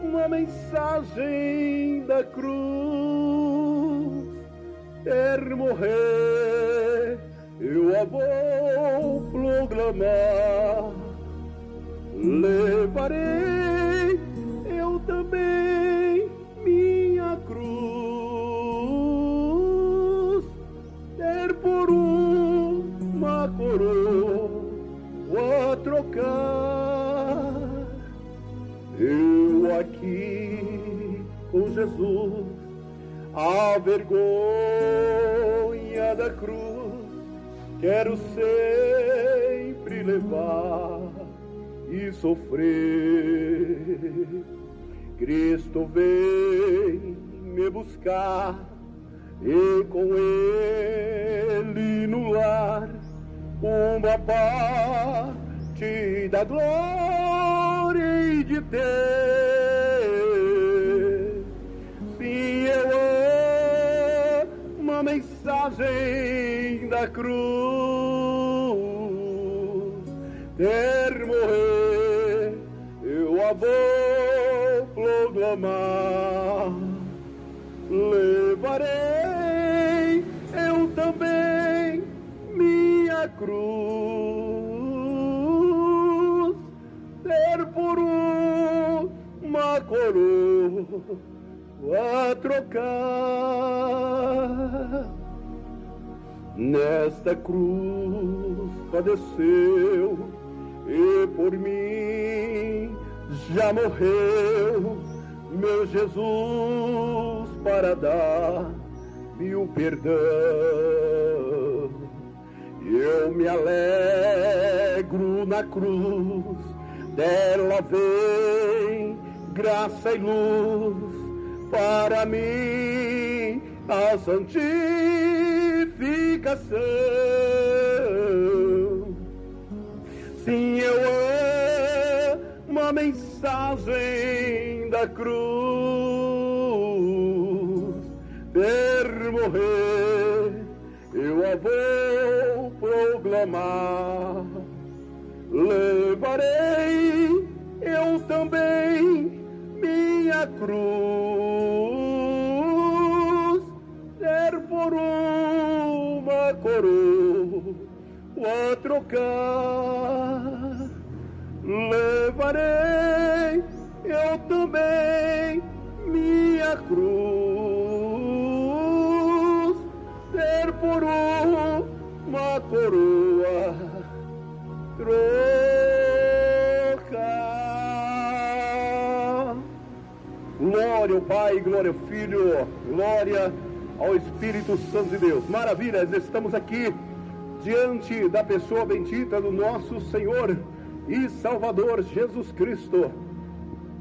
E: amo a mensagem da cruz, quer morrer, eu a vou proclamar. Levarei eu também trocar. Eu aqui com Jesus, a vergonha da cruz, quero sempre levar e sofrer. Cristo vem me buscar e com ele no lar uma da glória e de ter. Sim, eu amo a mensagem da cruz, ter morrer, eu a vou proclamar. Levarei eu também minha cruz, a trocar. Nesta cruz padeceu e por mim já morreu meu Jesus para dar-me o perdão. Eu me alegro na cruz, dela vem graça e luz para mim a santificação. Sim, eu amo a mensagem da cruz, ter morrer, eu a vou proclamar. Levarei eu também minha cruz, por uma coroa a trocar. Levarei eu também minha cruz, ter por uma coroa trocar. Glória ao Pai, glória ao Filho, glória ao Espírito Santo de Deus. Maravilhas, estamos aqui diante da pessoa bendita do nosso Senhor e Salvador Jesus Cristo.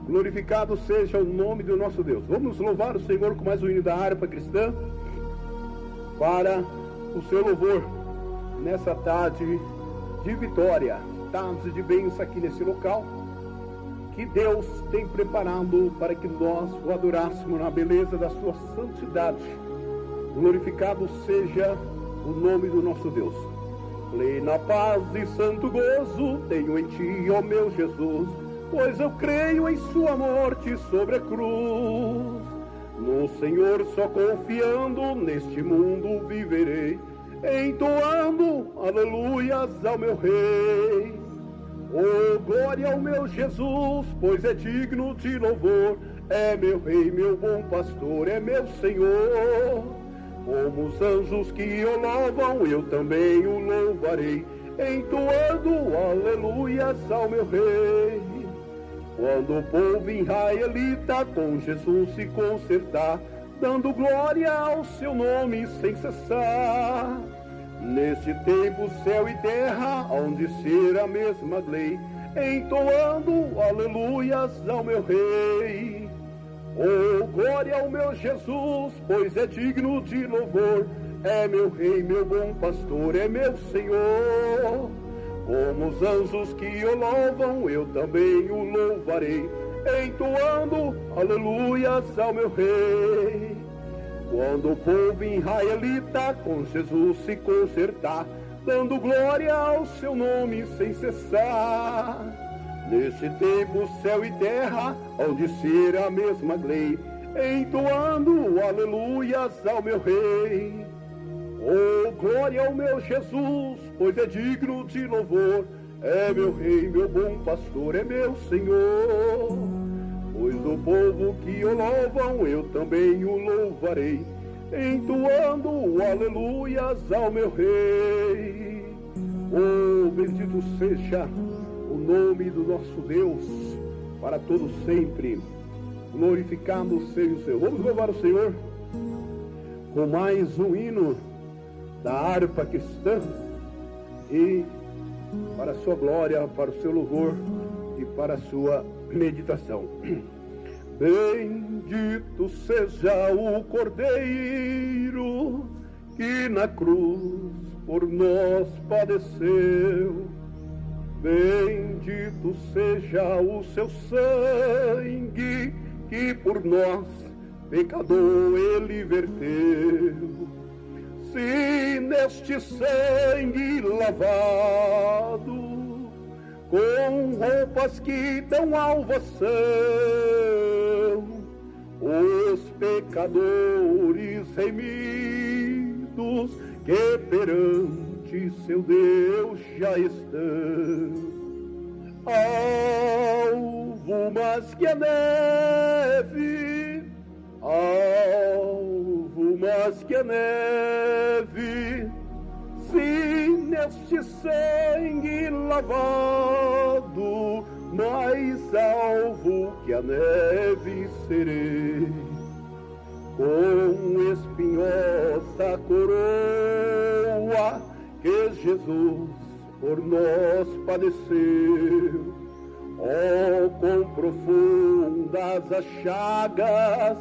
E: Glorificado seja o nome do nosso Deus. Vamos louvar o Senhor com mais um hino da harpa cristã para o seu louvor nessa tarde de vitória, tarde de bênção aqui nesse local que Deus tem preparado para que nós o adorássemos na beleza da sua santidade. Glorificado seja o nome do nosso Deus. Plena paz e santo gozo tenho em ti, ó meu Jesus pois eu creio em sua morte sobre a cruz. No Senhor só confiando, neste mundo viverei, entoando aleluias ao meu Rei. Oh, glória ao meu Jesus, pois é digno de louvor, é meu Rei, meu bom pastor, é meu Senhor. Como os anjos que o louvam, eu também o louvarei, entoando aleluias ao meu Rei. Quando o povo israelita com Jesus se consertar, dando glória ao seu nome sem cessar. Neste tempo, céu e terra, onde ser a mesma lei, entoando aleluias ao meu rei. Oh, glória ao meu Jesus, pois é digno de louvor, é meu rei, meu bom pastor, é meu Senhor. Como os anjos que o louvam, eu também o louvarei, entoando aleluias ao meu rei. Quando o povo israelita com Jesus se consertar, dando glória ao seu nome sem cessar. Neste tempo, céu e terra, onde ser a mesma lei, entoando aleluias ao meu rei. Oh, glória ao meu Jesus, pois é digno de louvor. É meu rei, meu bom pastor, é meu Senhor. Pois o povo que o louvam, eu também o louvarei, entoando aleluias ao meu rei. Oh, bendito seja nome do nosso Deus, para todos sempre. Glorificado seja o Senhor. Vamos louvar o Senhor com mais um hino da harpa cristã e para a sua glória, para o seu louvor e para a sua meditação. Bendito seja o Cordeiro que na cruz por nós padeceu. Bendito seja o seu sangue que por nós, pecador, ele verteu. Se neste sangue lavado, com roupas que dão alvação, os pecadores remidos que perante seu Deus já estão. Alvo mais que a neve, alvo mais que a neve, se neste sangue lavado, mais alvo que a neve serei. Com espinhosa coroa que Jesus por nós padeceu, oh, com profundas as chagas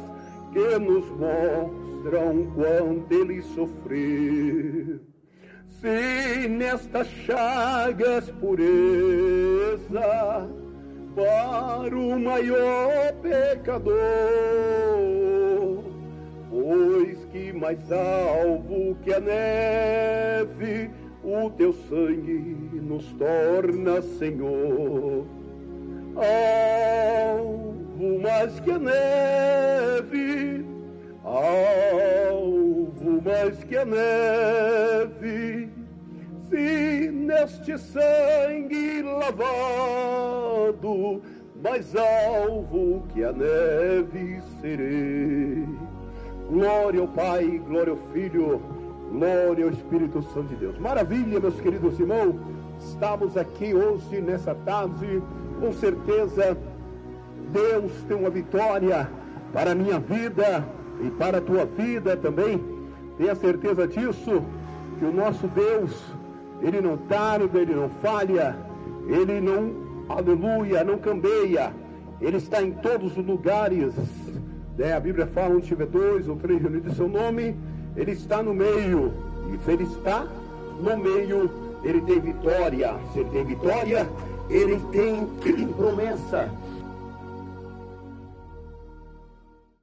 E: que nos mostram quanto ele sofreu. Se nestas chagas pureza para o maior pecador, pois que mais alvo que a neve, o teu sangue nos torna, Senhor. Alvo mais que a neve, alvo mais que a neve, se neste sangue lavado, mais alvo que a neve serei. Glória ao Pai, glória ao Filho, glória ao Espírito Santo de Deus. Maravilha, meus queridos irmãos, estamos aqui hoje, nessa tarde, com certeza Deus tem uma vitória para a minha vida e para a tua vida também. Tenha certeza disso, que o nosso Deus, ele não tarda, ele não falha, ele não, aleluia, não cambeia. Ele está em todos os lugares. Né? A Bíblia fala, onde tiver dois ou três reunidos em seu nome, Ele está no meio. E se Ele está no meio, Ele tem vitória. Se Ele tem vitória, Ele tem promessa.